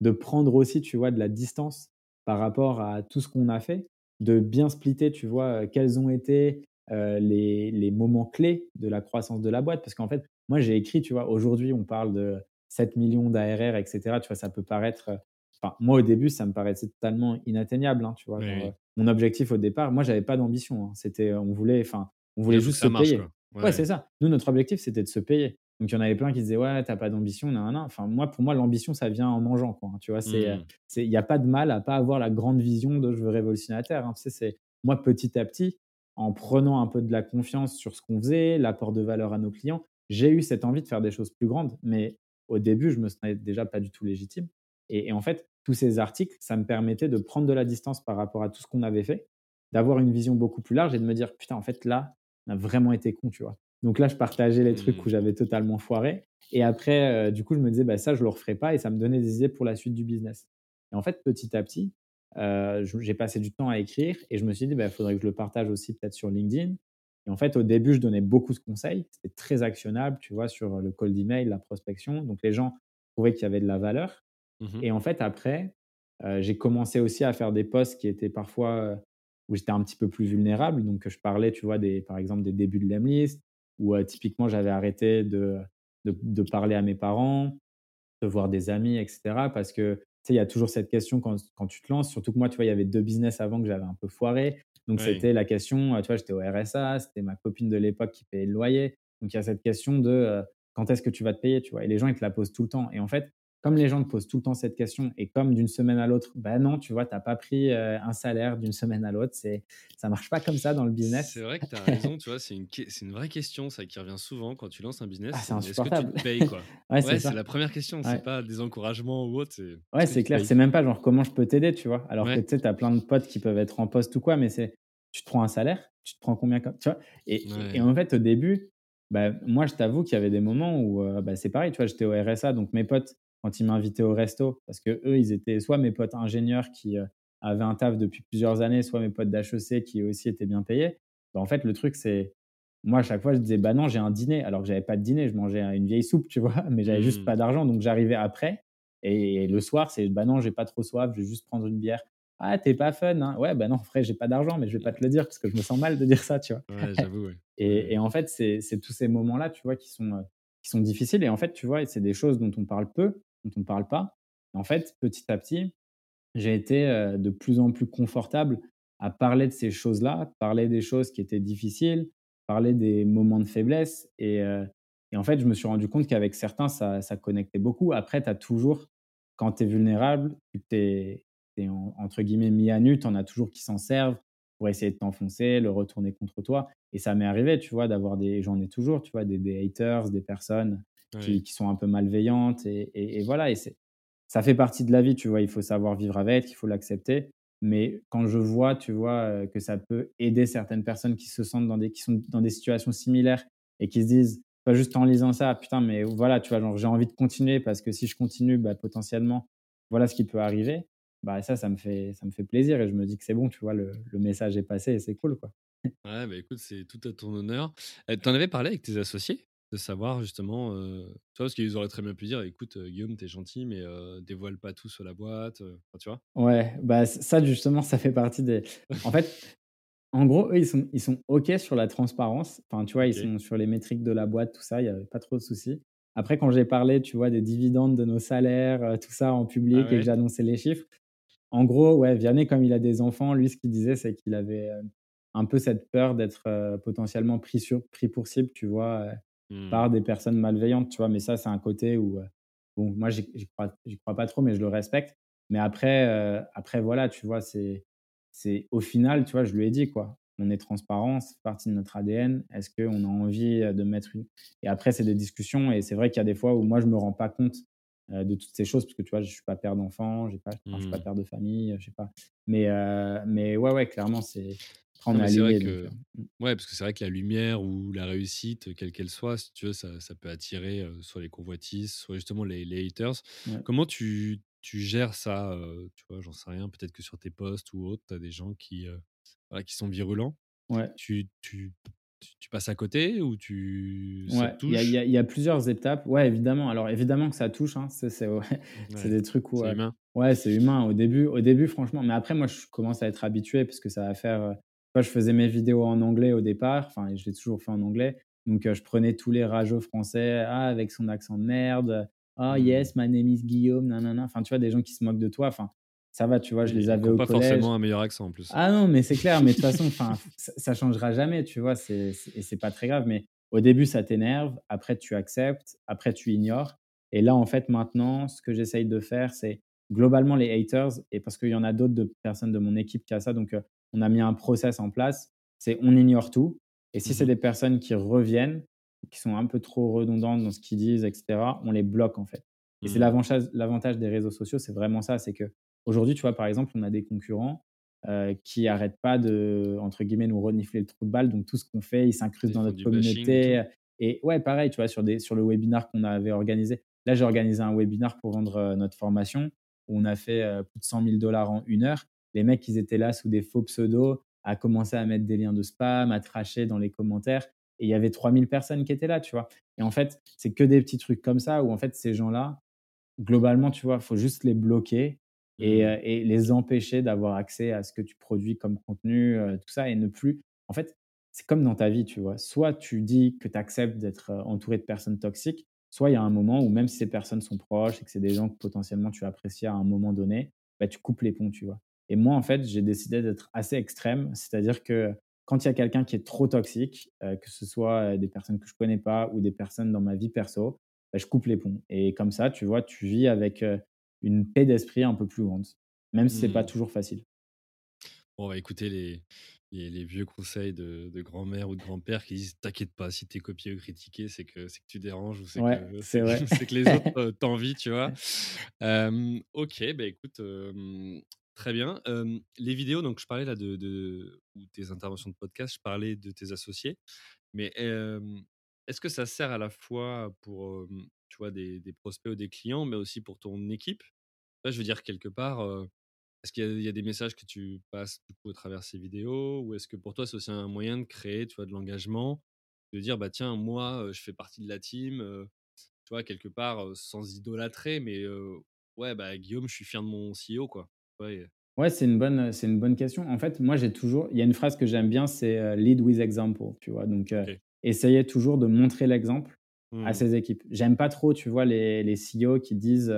de prendre aussi, tu vois, de la distance par rapport à tout ce qu'on a fait, de bien splitter, tu vois, quels ont été, les moments clés de la croissance de la boîte. Parce qu'en fait, moi, j'ai écrit, tu vois, aujourd'hui, on parle de 7 000 000 d'ARR et cetera, tu vois? Ça peut paraître, enfin, moi, au début, ça me paraissait totalement inatteignable, hein, tu vois? Oui, Genre, heu, oui. mon objectif au départ, moi, j'avais pas d'ambition, hein. C'était, on voulait enfin, on voulait juste se marche, payer. quoi. Ouais, c'est ça. Nous, notre objectif, c'était de se payer. Donc il y en avait plein qui disaient: «Ouais, tu as pas d'ambition, nin nin nin». Enfin, moi, pour moi, l'ambition, ça vient en mangeant, quoi, hein, tu vois? C'est, heu, Mmh. c'est il y a pas de mal à pas avoir la grande vision de: «Je veux révolutionner la terre», hein. Tu sais, c'est moi, petit à petit, en prenant un peu de la confiance sur ce qu'on faisait, l'apport de valeur à nos clients, j'ai eu cette envie de faire des choses plus grandes. Mais au début, je me sentais déjà pas du tout légitime et et en fait, tous ces articles, ça me permettait de prendre de la distance par rapport à tout ce qu'on avait fait, d'avoir une vision beaucoup plus large et de me dire: «Putain, en fait, là, on a vraiment été con», tu vois? Donc là, je partageais les trucs où Mmh. j'avais totalement foiré et après, du coup, je me disais: «Bah, ça, je le referai pas» et ça me donnait des idées pour la suite du business et en fait, petit à petit, j'ai passé du temps à écrire et je me suis dit: «Bah, il faudrait que je le partage aussi peut-être sur LinkedIn» et en fait, au début, je donnais beaucoup de conseils. C'était très actionnable, tu vois? Sur, le cold email, la prospection. Donc les gens trouvaient qu'il y avait de la valeur Mmh et en fait, après, heu, j'ai commencé aussi à faire des posts qui étaient parfois, heu, où j'étais un petit peu plus vulnérable. Donc, je parlais, tu vois, des par exemple, des débuts de Lemlist où, heu, typiquement, j'avais arrêté de de de parler à mes parents, de voir des amis et cetera. Parce que, tu sais, il y a toujours cette question quand quand tu te lances, surtout que moi, tu vois, il y avait 2 business avant que j'avais un peu foiré. Donc Oui. c'était la question, heu, tu vois, j'étais au RSA, c'était ma copine de l'époque qui payait le loyer. Donc il y a cette question de, heu, quand est-ce que tu vas te payer, tu vois? Et les gens, ils te la posent tout le temps et en fait, comme les gens te posent tout le temps cette question et comme d'une semaine à l'autre, bah, non, tu vois, tu as pas pris, heu, un salaire d'une semaine à l'autre, c'est ça marche pas comme ça dans le C'est business. vrai que tu as raison, tu vois? C'est une c'est une vraie question ça qui revient souvent quand tu lances un business, Ah, c'est c'est est-ce que tu insupportable. te payes, quoi? Ouais, c'est Ouais, c'est la première question, c'est Ouais. pas des encouragements ou autre, c'est Ouais, c'est clair. C'est même pas genre comment je peux t'aider, tu vois? Alors que tu sais, tu as plein de potes qui peuvent être en poste ou quoi, mais c'est tu te prends un salaire, tu te prends combien comme tu vois? Et en fait, au début, bah, moi, je t'avoue qu'il y avait des moments où, heu, bah, c'est pareil, tu vois? J'étais au RSA, donc mes potes, quand ils m'invitaient au resto, parce que eux, ils étaient soit mes potes ingénieurs qui, heu, avaient un taf depuis plusieurs années, soit mes potes d'HEC qui aussi étaient bien payés. Bah, en fait, le truc, c'est moi, à chaque fois, je disais: «Bah, non, j'ai un dîner», alors que j'avais pas de dîner, je mangeais, une vieille soupe, tu vois? Mais j'avais juste mmh, pas d'argent, donc j'arrivais après et le soir, c'est: «Bah, non, j'ai pas trop soif, je vais juste prendre une bière». «Ah, tu es pas fun, hein?» «Ouais, bah, non, frère, j'ai pas d'argent, mais je vais pas te le dire parce que je me sens mal de dire ça», tu vois? ouais, j'avoue, ouais, Et en fait, c'est tous ces moments-là, tu vois, qui sont, heu, qui sont difficiles et en fait, tu vois, c'est des choses dont on parle peu, dont on parle pas. En fait, petit à petit, j'ai été, heu, de plus en plus confortable à parler de ces choses-là, parler des choses qui étaient difficiles, parler des moments de faiblesse et et en fait, je me suis rendu compte qu'avec certains, ça connectait beaucoup. Après, tu as toujours quand tu es vulnérable, tu es tu es en entre guillemets «mis à nu», tu en as toujours qui s'en servent pour essayer de t'enfoncer, le retourner contre toi et ça m'est arrivé, tu vois, d'avoir des j'en ai toujours, tu vois, des des haters, des personnes qui sont un peu malveillantes et et et voilà et c'est ça fait partie de la vie, tu vois? Il faut savoir vivre avec, il faut l'accepter. Mais quand je vois, tu vois, heu, que ça peut aider certaines personnes qui se sentent dans des qui sont dans des situations similaires et qui se disent, pas juste en lisant ça: «Putain, mais voilà», tu vois? Genre, j'ai envie de continuer parce que si je continue, bah, potentiellement, voilà ce qui peut arriver. Bah, ça, ça me fait ça me fait plaisir et je me dis que c'est bon, tu vois? Le le message est passé et c'est cool, quoi. Ouais, bah, écoute, c'est tout à ton honneur. Heu, tu en avais parlé avec tes associés? De savoir justement, tu vois? Parce qu'ils auraient très bien pu dire: «Écoute, Guillaume, tu es gentil, mais heu, dévoile pas tout sur la boîte», tu vois? Ouais, bah, ça justement, ça fait partie des en fait, En gros, eux, ils sont ils sont OK sur la transparence. Enfin, tu vois, ils sont sur les métriques de la boîte, tout ça, il y avait pas trop de soucis. Après, quand j'ai parlé, tu vois, des dividendes, de nos salaires, tout ça en Ah public et que annoncé les chiffres, en gros, ouais, Vianney, comme il a des enfants, lui, ce qu'il disait, c'est qu'il avait, un peu cette peur d'être, potentiellement pris sur pris pour cible, tu vois? Mmh. par des personnes malveillantes, tu vois? Mais ça, c'est un côté où, bon, moi, j'y crois, crois pas trop, mais je le respecte. Mais après, après voilà, tu vois, c'est au final, tu vois, je lui ai dit, quoi on est transparent, c'est partie de notre ADN. Est-ce qu'on a envie de mettre une. Et après, c'est des discussions. Et c'est vrai qu'il y a des fois où moi, je me rends pas compte de toutes ces choses parce que tu vois, je ne suis pas père d'enfant, je ne suis pas mmh. père de famille, je sais pas. Mais, mais ouais, ouais, clairement, c'est. On est vrai que, mmh. ouais, parce que c'est vrai que la lumière ou la réussite, quelle qu'elle soit, si tu veux, ça, ça peut attirer soit les convoitises, soit justement les, haters. Comment tu, tu gères ça Tu vois, j'en sais rien. Peut-être que sur tes posts ou autres, tu as des gens qui, qui sont virulents. Ouais. Tu, tu, tu, passes à côté ou tu. Ouais, il y, y, a plusieurs étapes. Ouais, évidemment. Alors, évidemment que ça touche. Hein. C'est ouais, des trucs où. C'est humain. Ouais, c'est humain au début, au début, franchement. Mais après, moi, je commence à être habitué parce que ça va faire. Moi, je faisais mes vidéos en anglais au départ. Enfin, je l'ai toujours fait en anglais. Donc, je prenais tous les rageaux français. Ah, avec son accent de merde. Ah, mmh. yes, my name is Guillaume. Nanana. Enfin, tu vois, des gens qui se moquent de toi. Enfin, ça va, tu vois, je les avais au pas collège. forcément un meilleur accent en plus. Ah non, mais c'est clair, mais de toute façon, enfin, ça, ne changera jamais, tu vois, c'est, et c'est pas très grave. Mais au début, ça t'énerve, après tu acceptes, après tu ignores. Et là, en fait, maintenant, ce que j'essaye de faire, c'est globalement les haters, et parce qu'il y en a d'autres de personnes de mon équipe qui a ça, donc euh, on a mis un process en place, c'est on ignore tout. Et si c'est mmh des personnes qui reviennent, qui sont un peu trop redondantes dans ce qu'ils disent, etc., on les bloque en fait. Et c'est mmh. l'avantage des réseaux sociaux, c'est vraiment ça, c'est que Aujourd'hui, tu vois, par exemple, on a des concurrents euh, qui n'arrêtent pas de, entre guillemets, nous renifler le trou de balle. Donc, tout ce qu'on fait, ils s'incrustent dans notre communauté. Et, ouais, pareil, tu vois, sur, des, sur le webinar qu'on avait organisé. Là, j'ai organisé un webinar pour vendre euh, notre formation où on a fait euh, plus de 100 000 dollars en une heure. Les mecs, ils étaient là sous des faux pseudos, à commencer à mettre des liens de spam, à tracher dans les commentaires. Et il y avait 3000 personnes qui étaient là, tu vois. Et en fait, c'est que des petits trucs comme ça où, en fait, ces gens-là, globalement, tu vois, il faut juste les bloquer Mmh. et, les empêcher d'avoir accès à ce que tu produis comme contenu, tout ça, et ne plus. En fait, c'est comme dans ta vie, tu vois. Soit tu dis que tu acceptes d'être entouré de personnes toxiques, soit il y a un moment où même si ces personnes sont proches et que c'est des gens que potentiellement tu apprécies à un moment donné, bah, tu coupes les ponts, tu vois. Et moi, en fait, j'ai décidé d'être assez extrême, c'est-à-dire que quand il y a quelqu'un qui est trop toxique, que ce soit des personnes que je connais pas ou des personnes dans ma vie perso, bah, je coupe les ponts. Et comme ça, tu vois, tu vis avec une paix d'esprit un peu plus grande, même si c'est pas mmh. toujours facile. Bon, on va écouter les, les, vieux conseils de, de grand-mère ou de grand-père qui disent T'inquiète pas, si t'es copié ou critiqué, c'est que, que tu déranges ou c'est que, c'est que, les autres t'envient, tu vois. ok, bah écoute, très bien. les vidéos, donc je parlais là de, ou tes interventions de podcast, je parlais de tes associés, mais est-ce que ça sert à la fois pour tu vois, des, prospects ou des clients, mais aussi pour ton équipe? je veux dire, quelque part, est-ce qu'il y, a des messages que tu passes du coup, à travers ces vidéos? Ou est-ce que pour toi, c'est aussi un moyen de créer tu vois, de l'engagement? De dire, bah tiens, moi, je fais partie de la team, tu vois, quelque part, sans idolâtrer, mais ouais, bah Guillaume, je suis fier de mon CEO, quoi. Ouais, c'est une bonne, c'est une bonne question. En fait, moi, j'ai toujours, il y a une phrase que j'aime bien, c'est lead with example, tu vois. Donc, essayez toujours de montrer l'exemple à mmh. ses équipes. J'aime pas trop, tu vois, les, les CEO qui disent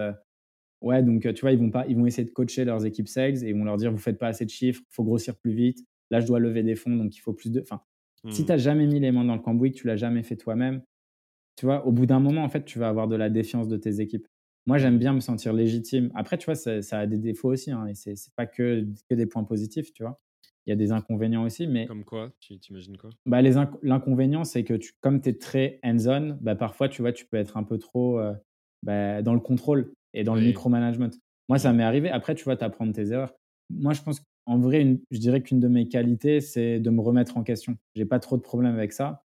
ouais, donc tu vois, ils vont pas, ils vont essayer de coacher leurs équipes sales et ils vont leur dire vous faites pas assez de chiffres, faut grossir plus vite. Là, je dois lever des fonds, donc il faut plus de. Enfin, si mmh. tu n'as jamais mis les mains dans le cambouis, que tu l'as jamais fait toi-même, tu vois, au bout d'un moment, en fait, tu vas avoir de la défiance de tes équipes. Moi, j'aime bien me sentir légitime. Après, tu vois, ça, ça a des défauts aussi, hein, et c'est pas que, que des points positifs, tu vois il y a des inconvénients aussi. Mais comme quoi Tu t'imagines quoi? Bah, L'inconvénient, c'est que tu, comme tu es très hands-on, bah, parfois, tu vois, tu peux être un peu trop euh, bah, dans le contrôle et dans le micromanagement. Moi, ça mmh. m'est arrivé. Après, tu vois, tu apprends tes erreurs. Moi, je pense qu'en vrai, une, je dirais qu'une de mes qualités, c'est de me remettre en question. J'ai pas trop de problèmes avec ça.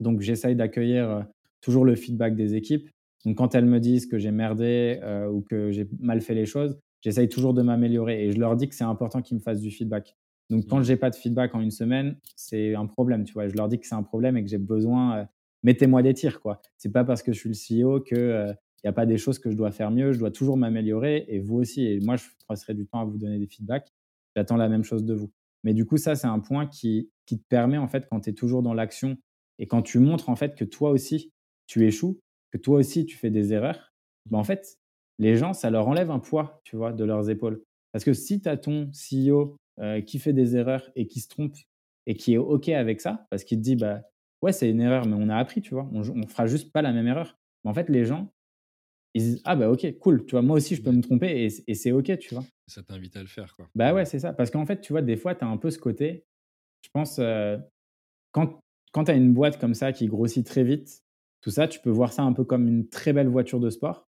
Donc, j'essaye d'accueillir euh, toujours le feedback des équipes. Donc, quand elles me disent que j'ai merdé euh, ou que j'ai mal fait les choses, j'essaye toujours de m'améliorer. Et je leur dis que c'est important qu'ils me fassent du feedback. Donc, quand mmh. j'ai pas de feedback en une semaine, c'est un problème, tu vois. Je leur dis que c'est un problème et que j'ai besoin. Euh, mettez-moi des tirs, quoi. C'est pas parce que je suis le CEO que il euh, n'y a pas des choses que je dois faire mieux. Je dois toujours m'améliorer et vous aussi. Et moi, je passerai du temps à vous donner des feedbacks. J'attends la même chose de vous. Mais du coup, ça, c'est un point qui, qui te permet, en fait, quand tu es toujours dans l'action et quand tu montres, en fait, que toi aussi, tu échoues, que toi aussi, tu fais des erreurs, ben, en fait, les gens, ça leur enlève un poids, tu vois, de leurs épaules. Parce que si tu as ton CEO euh, qui fait des erreurs et qui se trompe et qui est OK avec ça, parce qu'il te dit, bah, ouais, c'est une erreur, mais on a appris, tu vois? On ne fera juste pas la même erreur. Mais en fait, les gens, ils disent: «Ah bah OK, cool, tu vois? Moi aussi, je peux me tromper et c'est OK», tu vois? Ça t'invite à le faire, quoi. Bah ouais, c'est ça. Parce qu'en fait, tu vois, des fois, tu as un peu ce côté, je pense, heu, quand quand tu as une boîte comme ça qui grossit très vite, tout ça, tu peux voir ça un peu comme une très belle voiture de sport.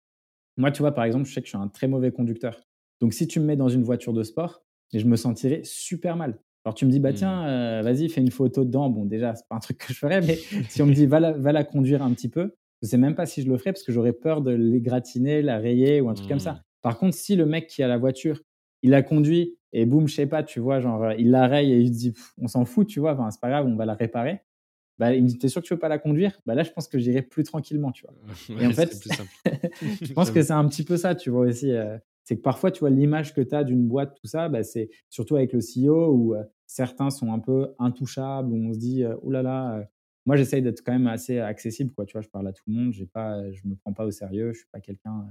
Moi, tu vois, par exemple, je sais que je suis un très mauvais conducteur. Donc si tu me mets dans une voiture de sport, je me sentirais super mal. Alors tu me dis: «Bah Mmh. tiens, heu, vas-y, fais une photo dedans». Bon déjà, c'est pas un truc que je ferais, mais si on me dit: «Va la va la conduire un petit peu», je sais même pas si je le ferais parce que j'aurais peur de l'égratigner, la rayer ou un truc comme Mmh. ça. Par contre, si le mec qui a la voiture, il la conduit et boum, je sais pas, tu vois, genre, heu, il la raye et il se dit: «On s'en fout», tu vois? Enfin, c'est pas grave, on va la réparer. Bah, il me dit: «Tu es sûr que tu veux pas la conduire?» bah, là, je pense que j'irai plus tranquillement, tu vois? Et en fait, je pense que c'est un petit peu ça, tu vois aussi, heu, c'est que parfois, tu vois, l'image que tu as d'une boîte, tout ça, bah, c'est surtout avec le CEO où, heu, certains sont un peu intouchables, où on se dit, «Ouh là là», moi, j'essaye d'être quand même assez accessible, quoi, tu vois? Je parle à tout le monde, j'ai pas, je me prends pas au sérieux, je suis pas quelqu'un,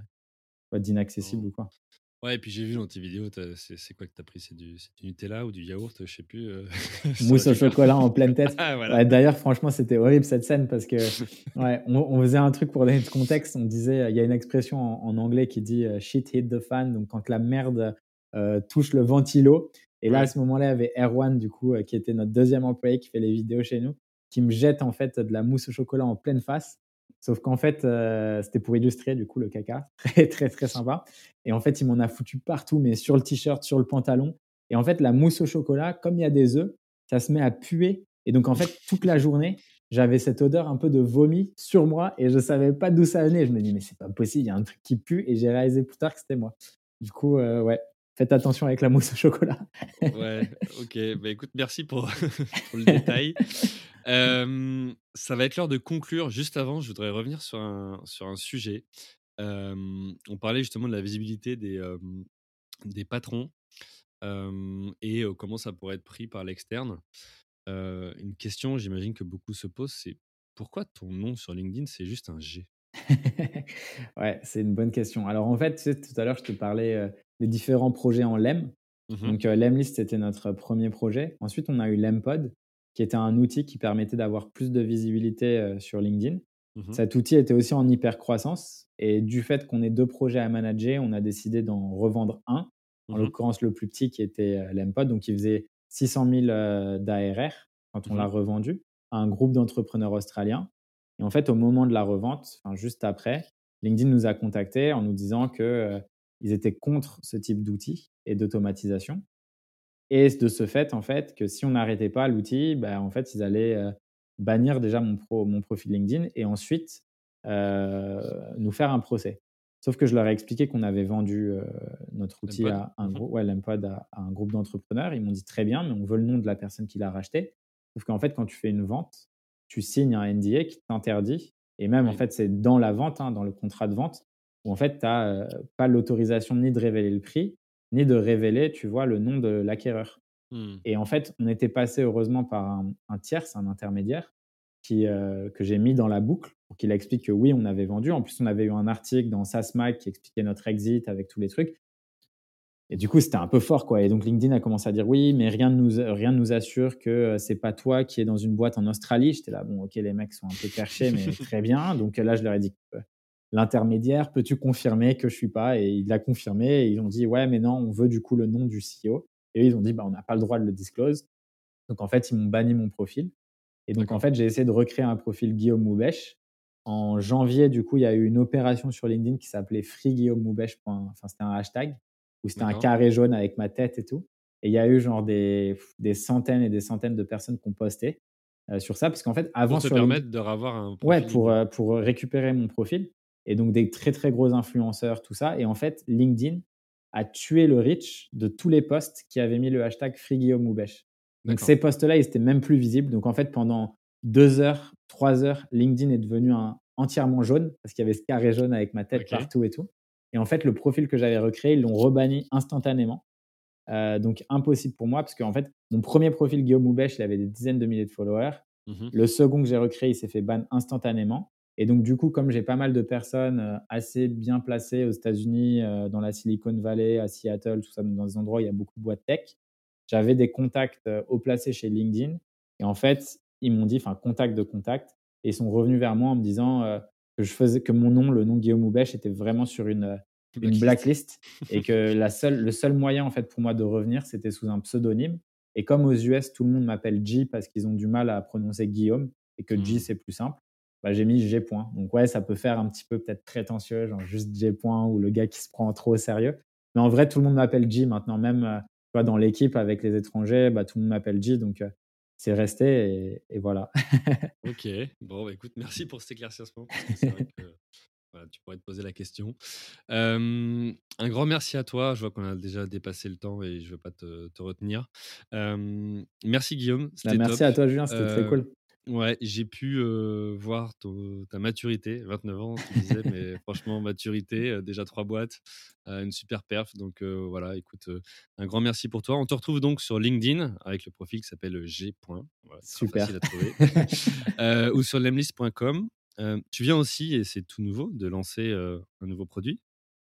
tu d'inaccessible Non. ou quoi. Ouais et puis j'ai vu dans tes vidéos, c'est quoi que tu as pris? C'est du Nutella ou du yaourt? Je sais plus, aurait Mousse au chocolat en pleine tête. ah voilà. Ouais, d'ailleurs, franchement, c'était horrible cette scène parce que, ouais, on on faisait un truc pour donner de contexte. On disait, il y a une expression en en anglais qui dit, heu: «Shit hit the fan», donc quand la merde, heu, touche le ventilo et là, à ce moment-là, il y avait Erwan, du coup, qui était notre deuxième employé qui fait les vidéos chez nous, qui me jette, en fait, de la mousse au chocolat en pleine face. Sauf qu'en fait, heu, c'était pour illustrer, du coup, le caca. Très, très, très sympa et en fait, il m'en a foutu partout, mais sur le t-shirt, sur le pantalon et en fait, la mousse au chocolat, comme il y a des œufs, ça se met à puer et donc en fait, toute la journée, j'avais cette odeur un peu de vomi sur moi et je savais pas d'où ça venait. Je me dis: «Mais c'est pas possible, il y a un truc qui pue» et j'ai réalisé plus tard que c'était moi. Du coup, heu, ouais, faites attention avec la mousse au chocolat. Ouais, OK. Bah, écoute, merci pour pour le détail. Ça va être l'heure de conclure. Juste avant, je voudrais revenir sur un sur un sujet. On parlait justement de la visibilité des, des patrons, et comment ça pourrait être pris par l'externe. Une question, j'imagine que beaucoup se posent, c'est pourquoi ton nom sur LinkedIn, c'est juste un G? Ouais, c'est une bonne question. Alors en fait, tu sais, tout à l'heure, je te parlais, des différents projets en LEM. Mmh Donc, heu, Lemlist, c'était notre premier projet. Ensuite, on a eu Lempod, qui était un outil qui permettait d'avoir plus de visibilité, heu, sur LinkedIn. Mmh Cet outil était aussi en hyper croissance et du fait qu'on ait 2 projets à manager, on a décidé d'en revendre un. en Mmh l'occurrence le plus petit qui était, heu, Lempod, donc il faisait 600 000, heu, d'ARR quand on l'a Mmh revendu à un groupe d'entrepreneurs australiens et en fait, au moment de la revente, enfin juste après, LinkedIn nous a contactés en nous disant que, ils étaient contre ce type d'outil et d'automatisation et de ce fait, en fait, que si on n'arrêtait pas l'outil, bah, en fait, ils allaient, bannir déjà mon pro mon profil LinkedIn et ensuite, nous faire un procès. Sauf que je leur ai expliqué qu'on avait vendu, notre outil à un Mmh gros ouais, à à un groupe d'entrepreneurs. Ils m'ont dit: «Très bien, mais on veut le nom de la personne qui l'a racheté». Sauf qu'en fait, quand tu fais une vente, tu signes un NDA qui t'interdit et même en fait, c'est dans la vente, hein, dans le contrat de vente où en fait, tu as, pas l'autorisation ni de révéler le prix, ni de révéler, tu vois, le nom de l'acquéreur. Mmh. Et en fait, on était passé heureusement par un, un tierce, un intermédiaire, qui, euh, que j'ai mis dans la boucle pour qu'il explique que oui, on avait vendu. En plus, on avait eu un article dans SaaSmag qui expliquait notre exit avec tous les trucs. Et du coup, c'était un peu fort, quoi. Et donc, LinkedIn a commencé à dire oui, mais rien ne nous, rien ne nous assure que c'est pas toi qui es dans une boîte en Australie. J'étais là, bon, ok, les mecs sont un peu perchés, mais très bien. Donc là, je leur ai dit, l'intermédiaire, peux-tu confirmer que je suis pas? Et il l'a confirmé. Et ils ont dit, ouais, mais non, on veut du coup le nom du CEO. Et eux, ils ont dit, bah, on n'a pas le droit de le disclose. Donc, en fait, ils m'ont banni mon profil. Et donc, en fait, j'ai essayé de recréer un profil Guillaume Moubèche. En janvier, du coup, il y a eu une opération sur LinkedIn qui s'appelait freeguillaumemoubèche. Enfin, c'était un hashtag où c'était un carré jaune avec ma tête et tout. Et il y a eu genre des, des centaines et des centaines de personnes qui ont posté euh, sur ça. Parce qu'en fait, avant Pour sur LinkedIn, permettre de revoir un Ouais, profil pour, LinkedIn. heu, pour, récupérer mon profil et donc des très, très gros influenceurs, tout ça et en fait, LinkedIn a tué le reach de tous les posts qui avaient mis le hashtag #FreeGuillaumeMoubèche. Donc D'accord. ces posts-là, ils étaient même plus visibles. Donc en fait, pendant 2 heures, 3 heures, LinkedIn est devenu un entièrement jaune parce qu'il y avait ce carré jaune avec ma tête partout et tout et en fait, le profil que j'avais recréé, ils l'ont rebanni instantanément. Heu, donc impossible pour moi parce qu'en fait, mon premier profil Guillaume Moubèche, il avait des dizaines de milliers de followers. Mmh Le second que j'ai recréé, il s'est fait ban instantanément. Et donc, du coup, comme j'ai pas mal de personnes euh, assez bien placées aux États-Unis, euh, dans la Silicon Valley, à Seattle, tout ça, dans des endroits où il y a beaucoup de boîtes tech, j'avais des contacts euh, haut placés chez LinkedIn. Et en fait, ils m'ont dit, enfin, contact de contact, et ils sont revenus vers moi en me disant que je faisais, que mon nom, le nom Guillaume Houbèche, était vraiment sur une, une blacklist et que la seule, le seul moyen en fait pour moi de revenir, c'était sous un pseudonyme. Et comme aux US, tout le monde m'appelle G parce qu'ils ont du mal à prononcer Guillaume et que G mmh. c'est plus simple, bah, j'ai mis G. Donc ouais, ça peut faire un petit peu peut-être prétentieux, genre juste G. ou le gars qui se prend trop au sérieux. Mais en vrai, tout le monde m'appelle G maintenant, même euh, dans l'équipe avec les étrangers, bah, tout le monde m'appelle G. Donc euh, c'est resté et, voilà. ok, bon, bah, écoute, merci pour cet éclaircissement. tu pourrais te poser la question. un grand merci à toi. Je vois qu'on a déjà dépassé le temps et je ne veux pas te, retenir. merci Guillaume. Bah, merci à toi Julien, c'était très cool. Ouais, j'ai pu voir ta maturité, 29 ans, tu disais, mais franchement, maturité, déjà trois boîtes, une super perf. Donc voilà, écoute, un grand merci pour toi. On te retrouve donc sur LinkedIn avec le profil qui s'appelle G. super. Facile à trouver. ou sur lemlist.com tu viens aussi, et c'est tout nouveau, de lancer un nouveau produit,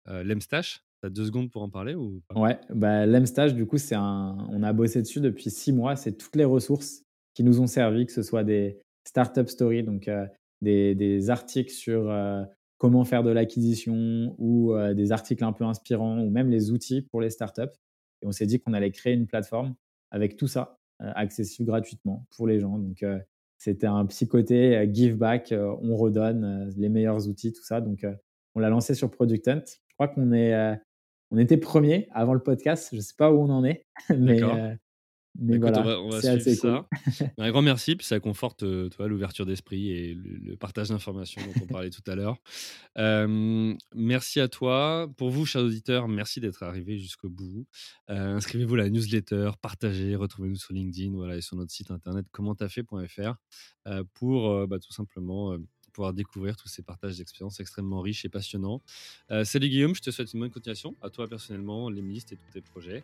l'Emstash. Tu as deux secondes pour en parler ou pas? Ouais, bah, du coup, c'est un... on a bossé dessus depuis six mois. C'est toutes les ressources qui nous ont servi, que ce soit des startup stories, donc des, des, articles sur comment faire de l'acquisition ou des articles un peu inspirants ou même les outils pour les startups. Et on s'est dit qu'on allait créer une plateforme avec tout ça, accessible gratuitement pour les gens. Donc, c'était un petit côté euh, give back, euh, on redonne euh, les meilleurs outils, tout ça. Donc, on l'a lancé sur Product Hunt. Je crois qu'on est, on était premier avant le podcast. Je ne sais pas où on en est, mais mais bah, voilà, on va, suivre ça. un grand merci, puis ça conforte euh, l'ouverture d'esprit et le, partage d'informations dont on parlait tout à l'heure. merci à toi. Pour vous, chers auditeurs, merci d'être arrivés jusqu'au bout. Euh, inscrivez-vous à la newsletter, partagez, retrouvez-nous sur LinkedIn voilà, et sur notre site internet commenttafait.fr euh, pour bah, tout simplement pouvoir découvrir tous ces partages d'expériences extrêmement riches et passionnants. salut Guillaume, je te souhaite une bonne continuation à toi personnellement, les et tous tes projets.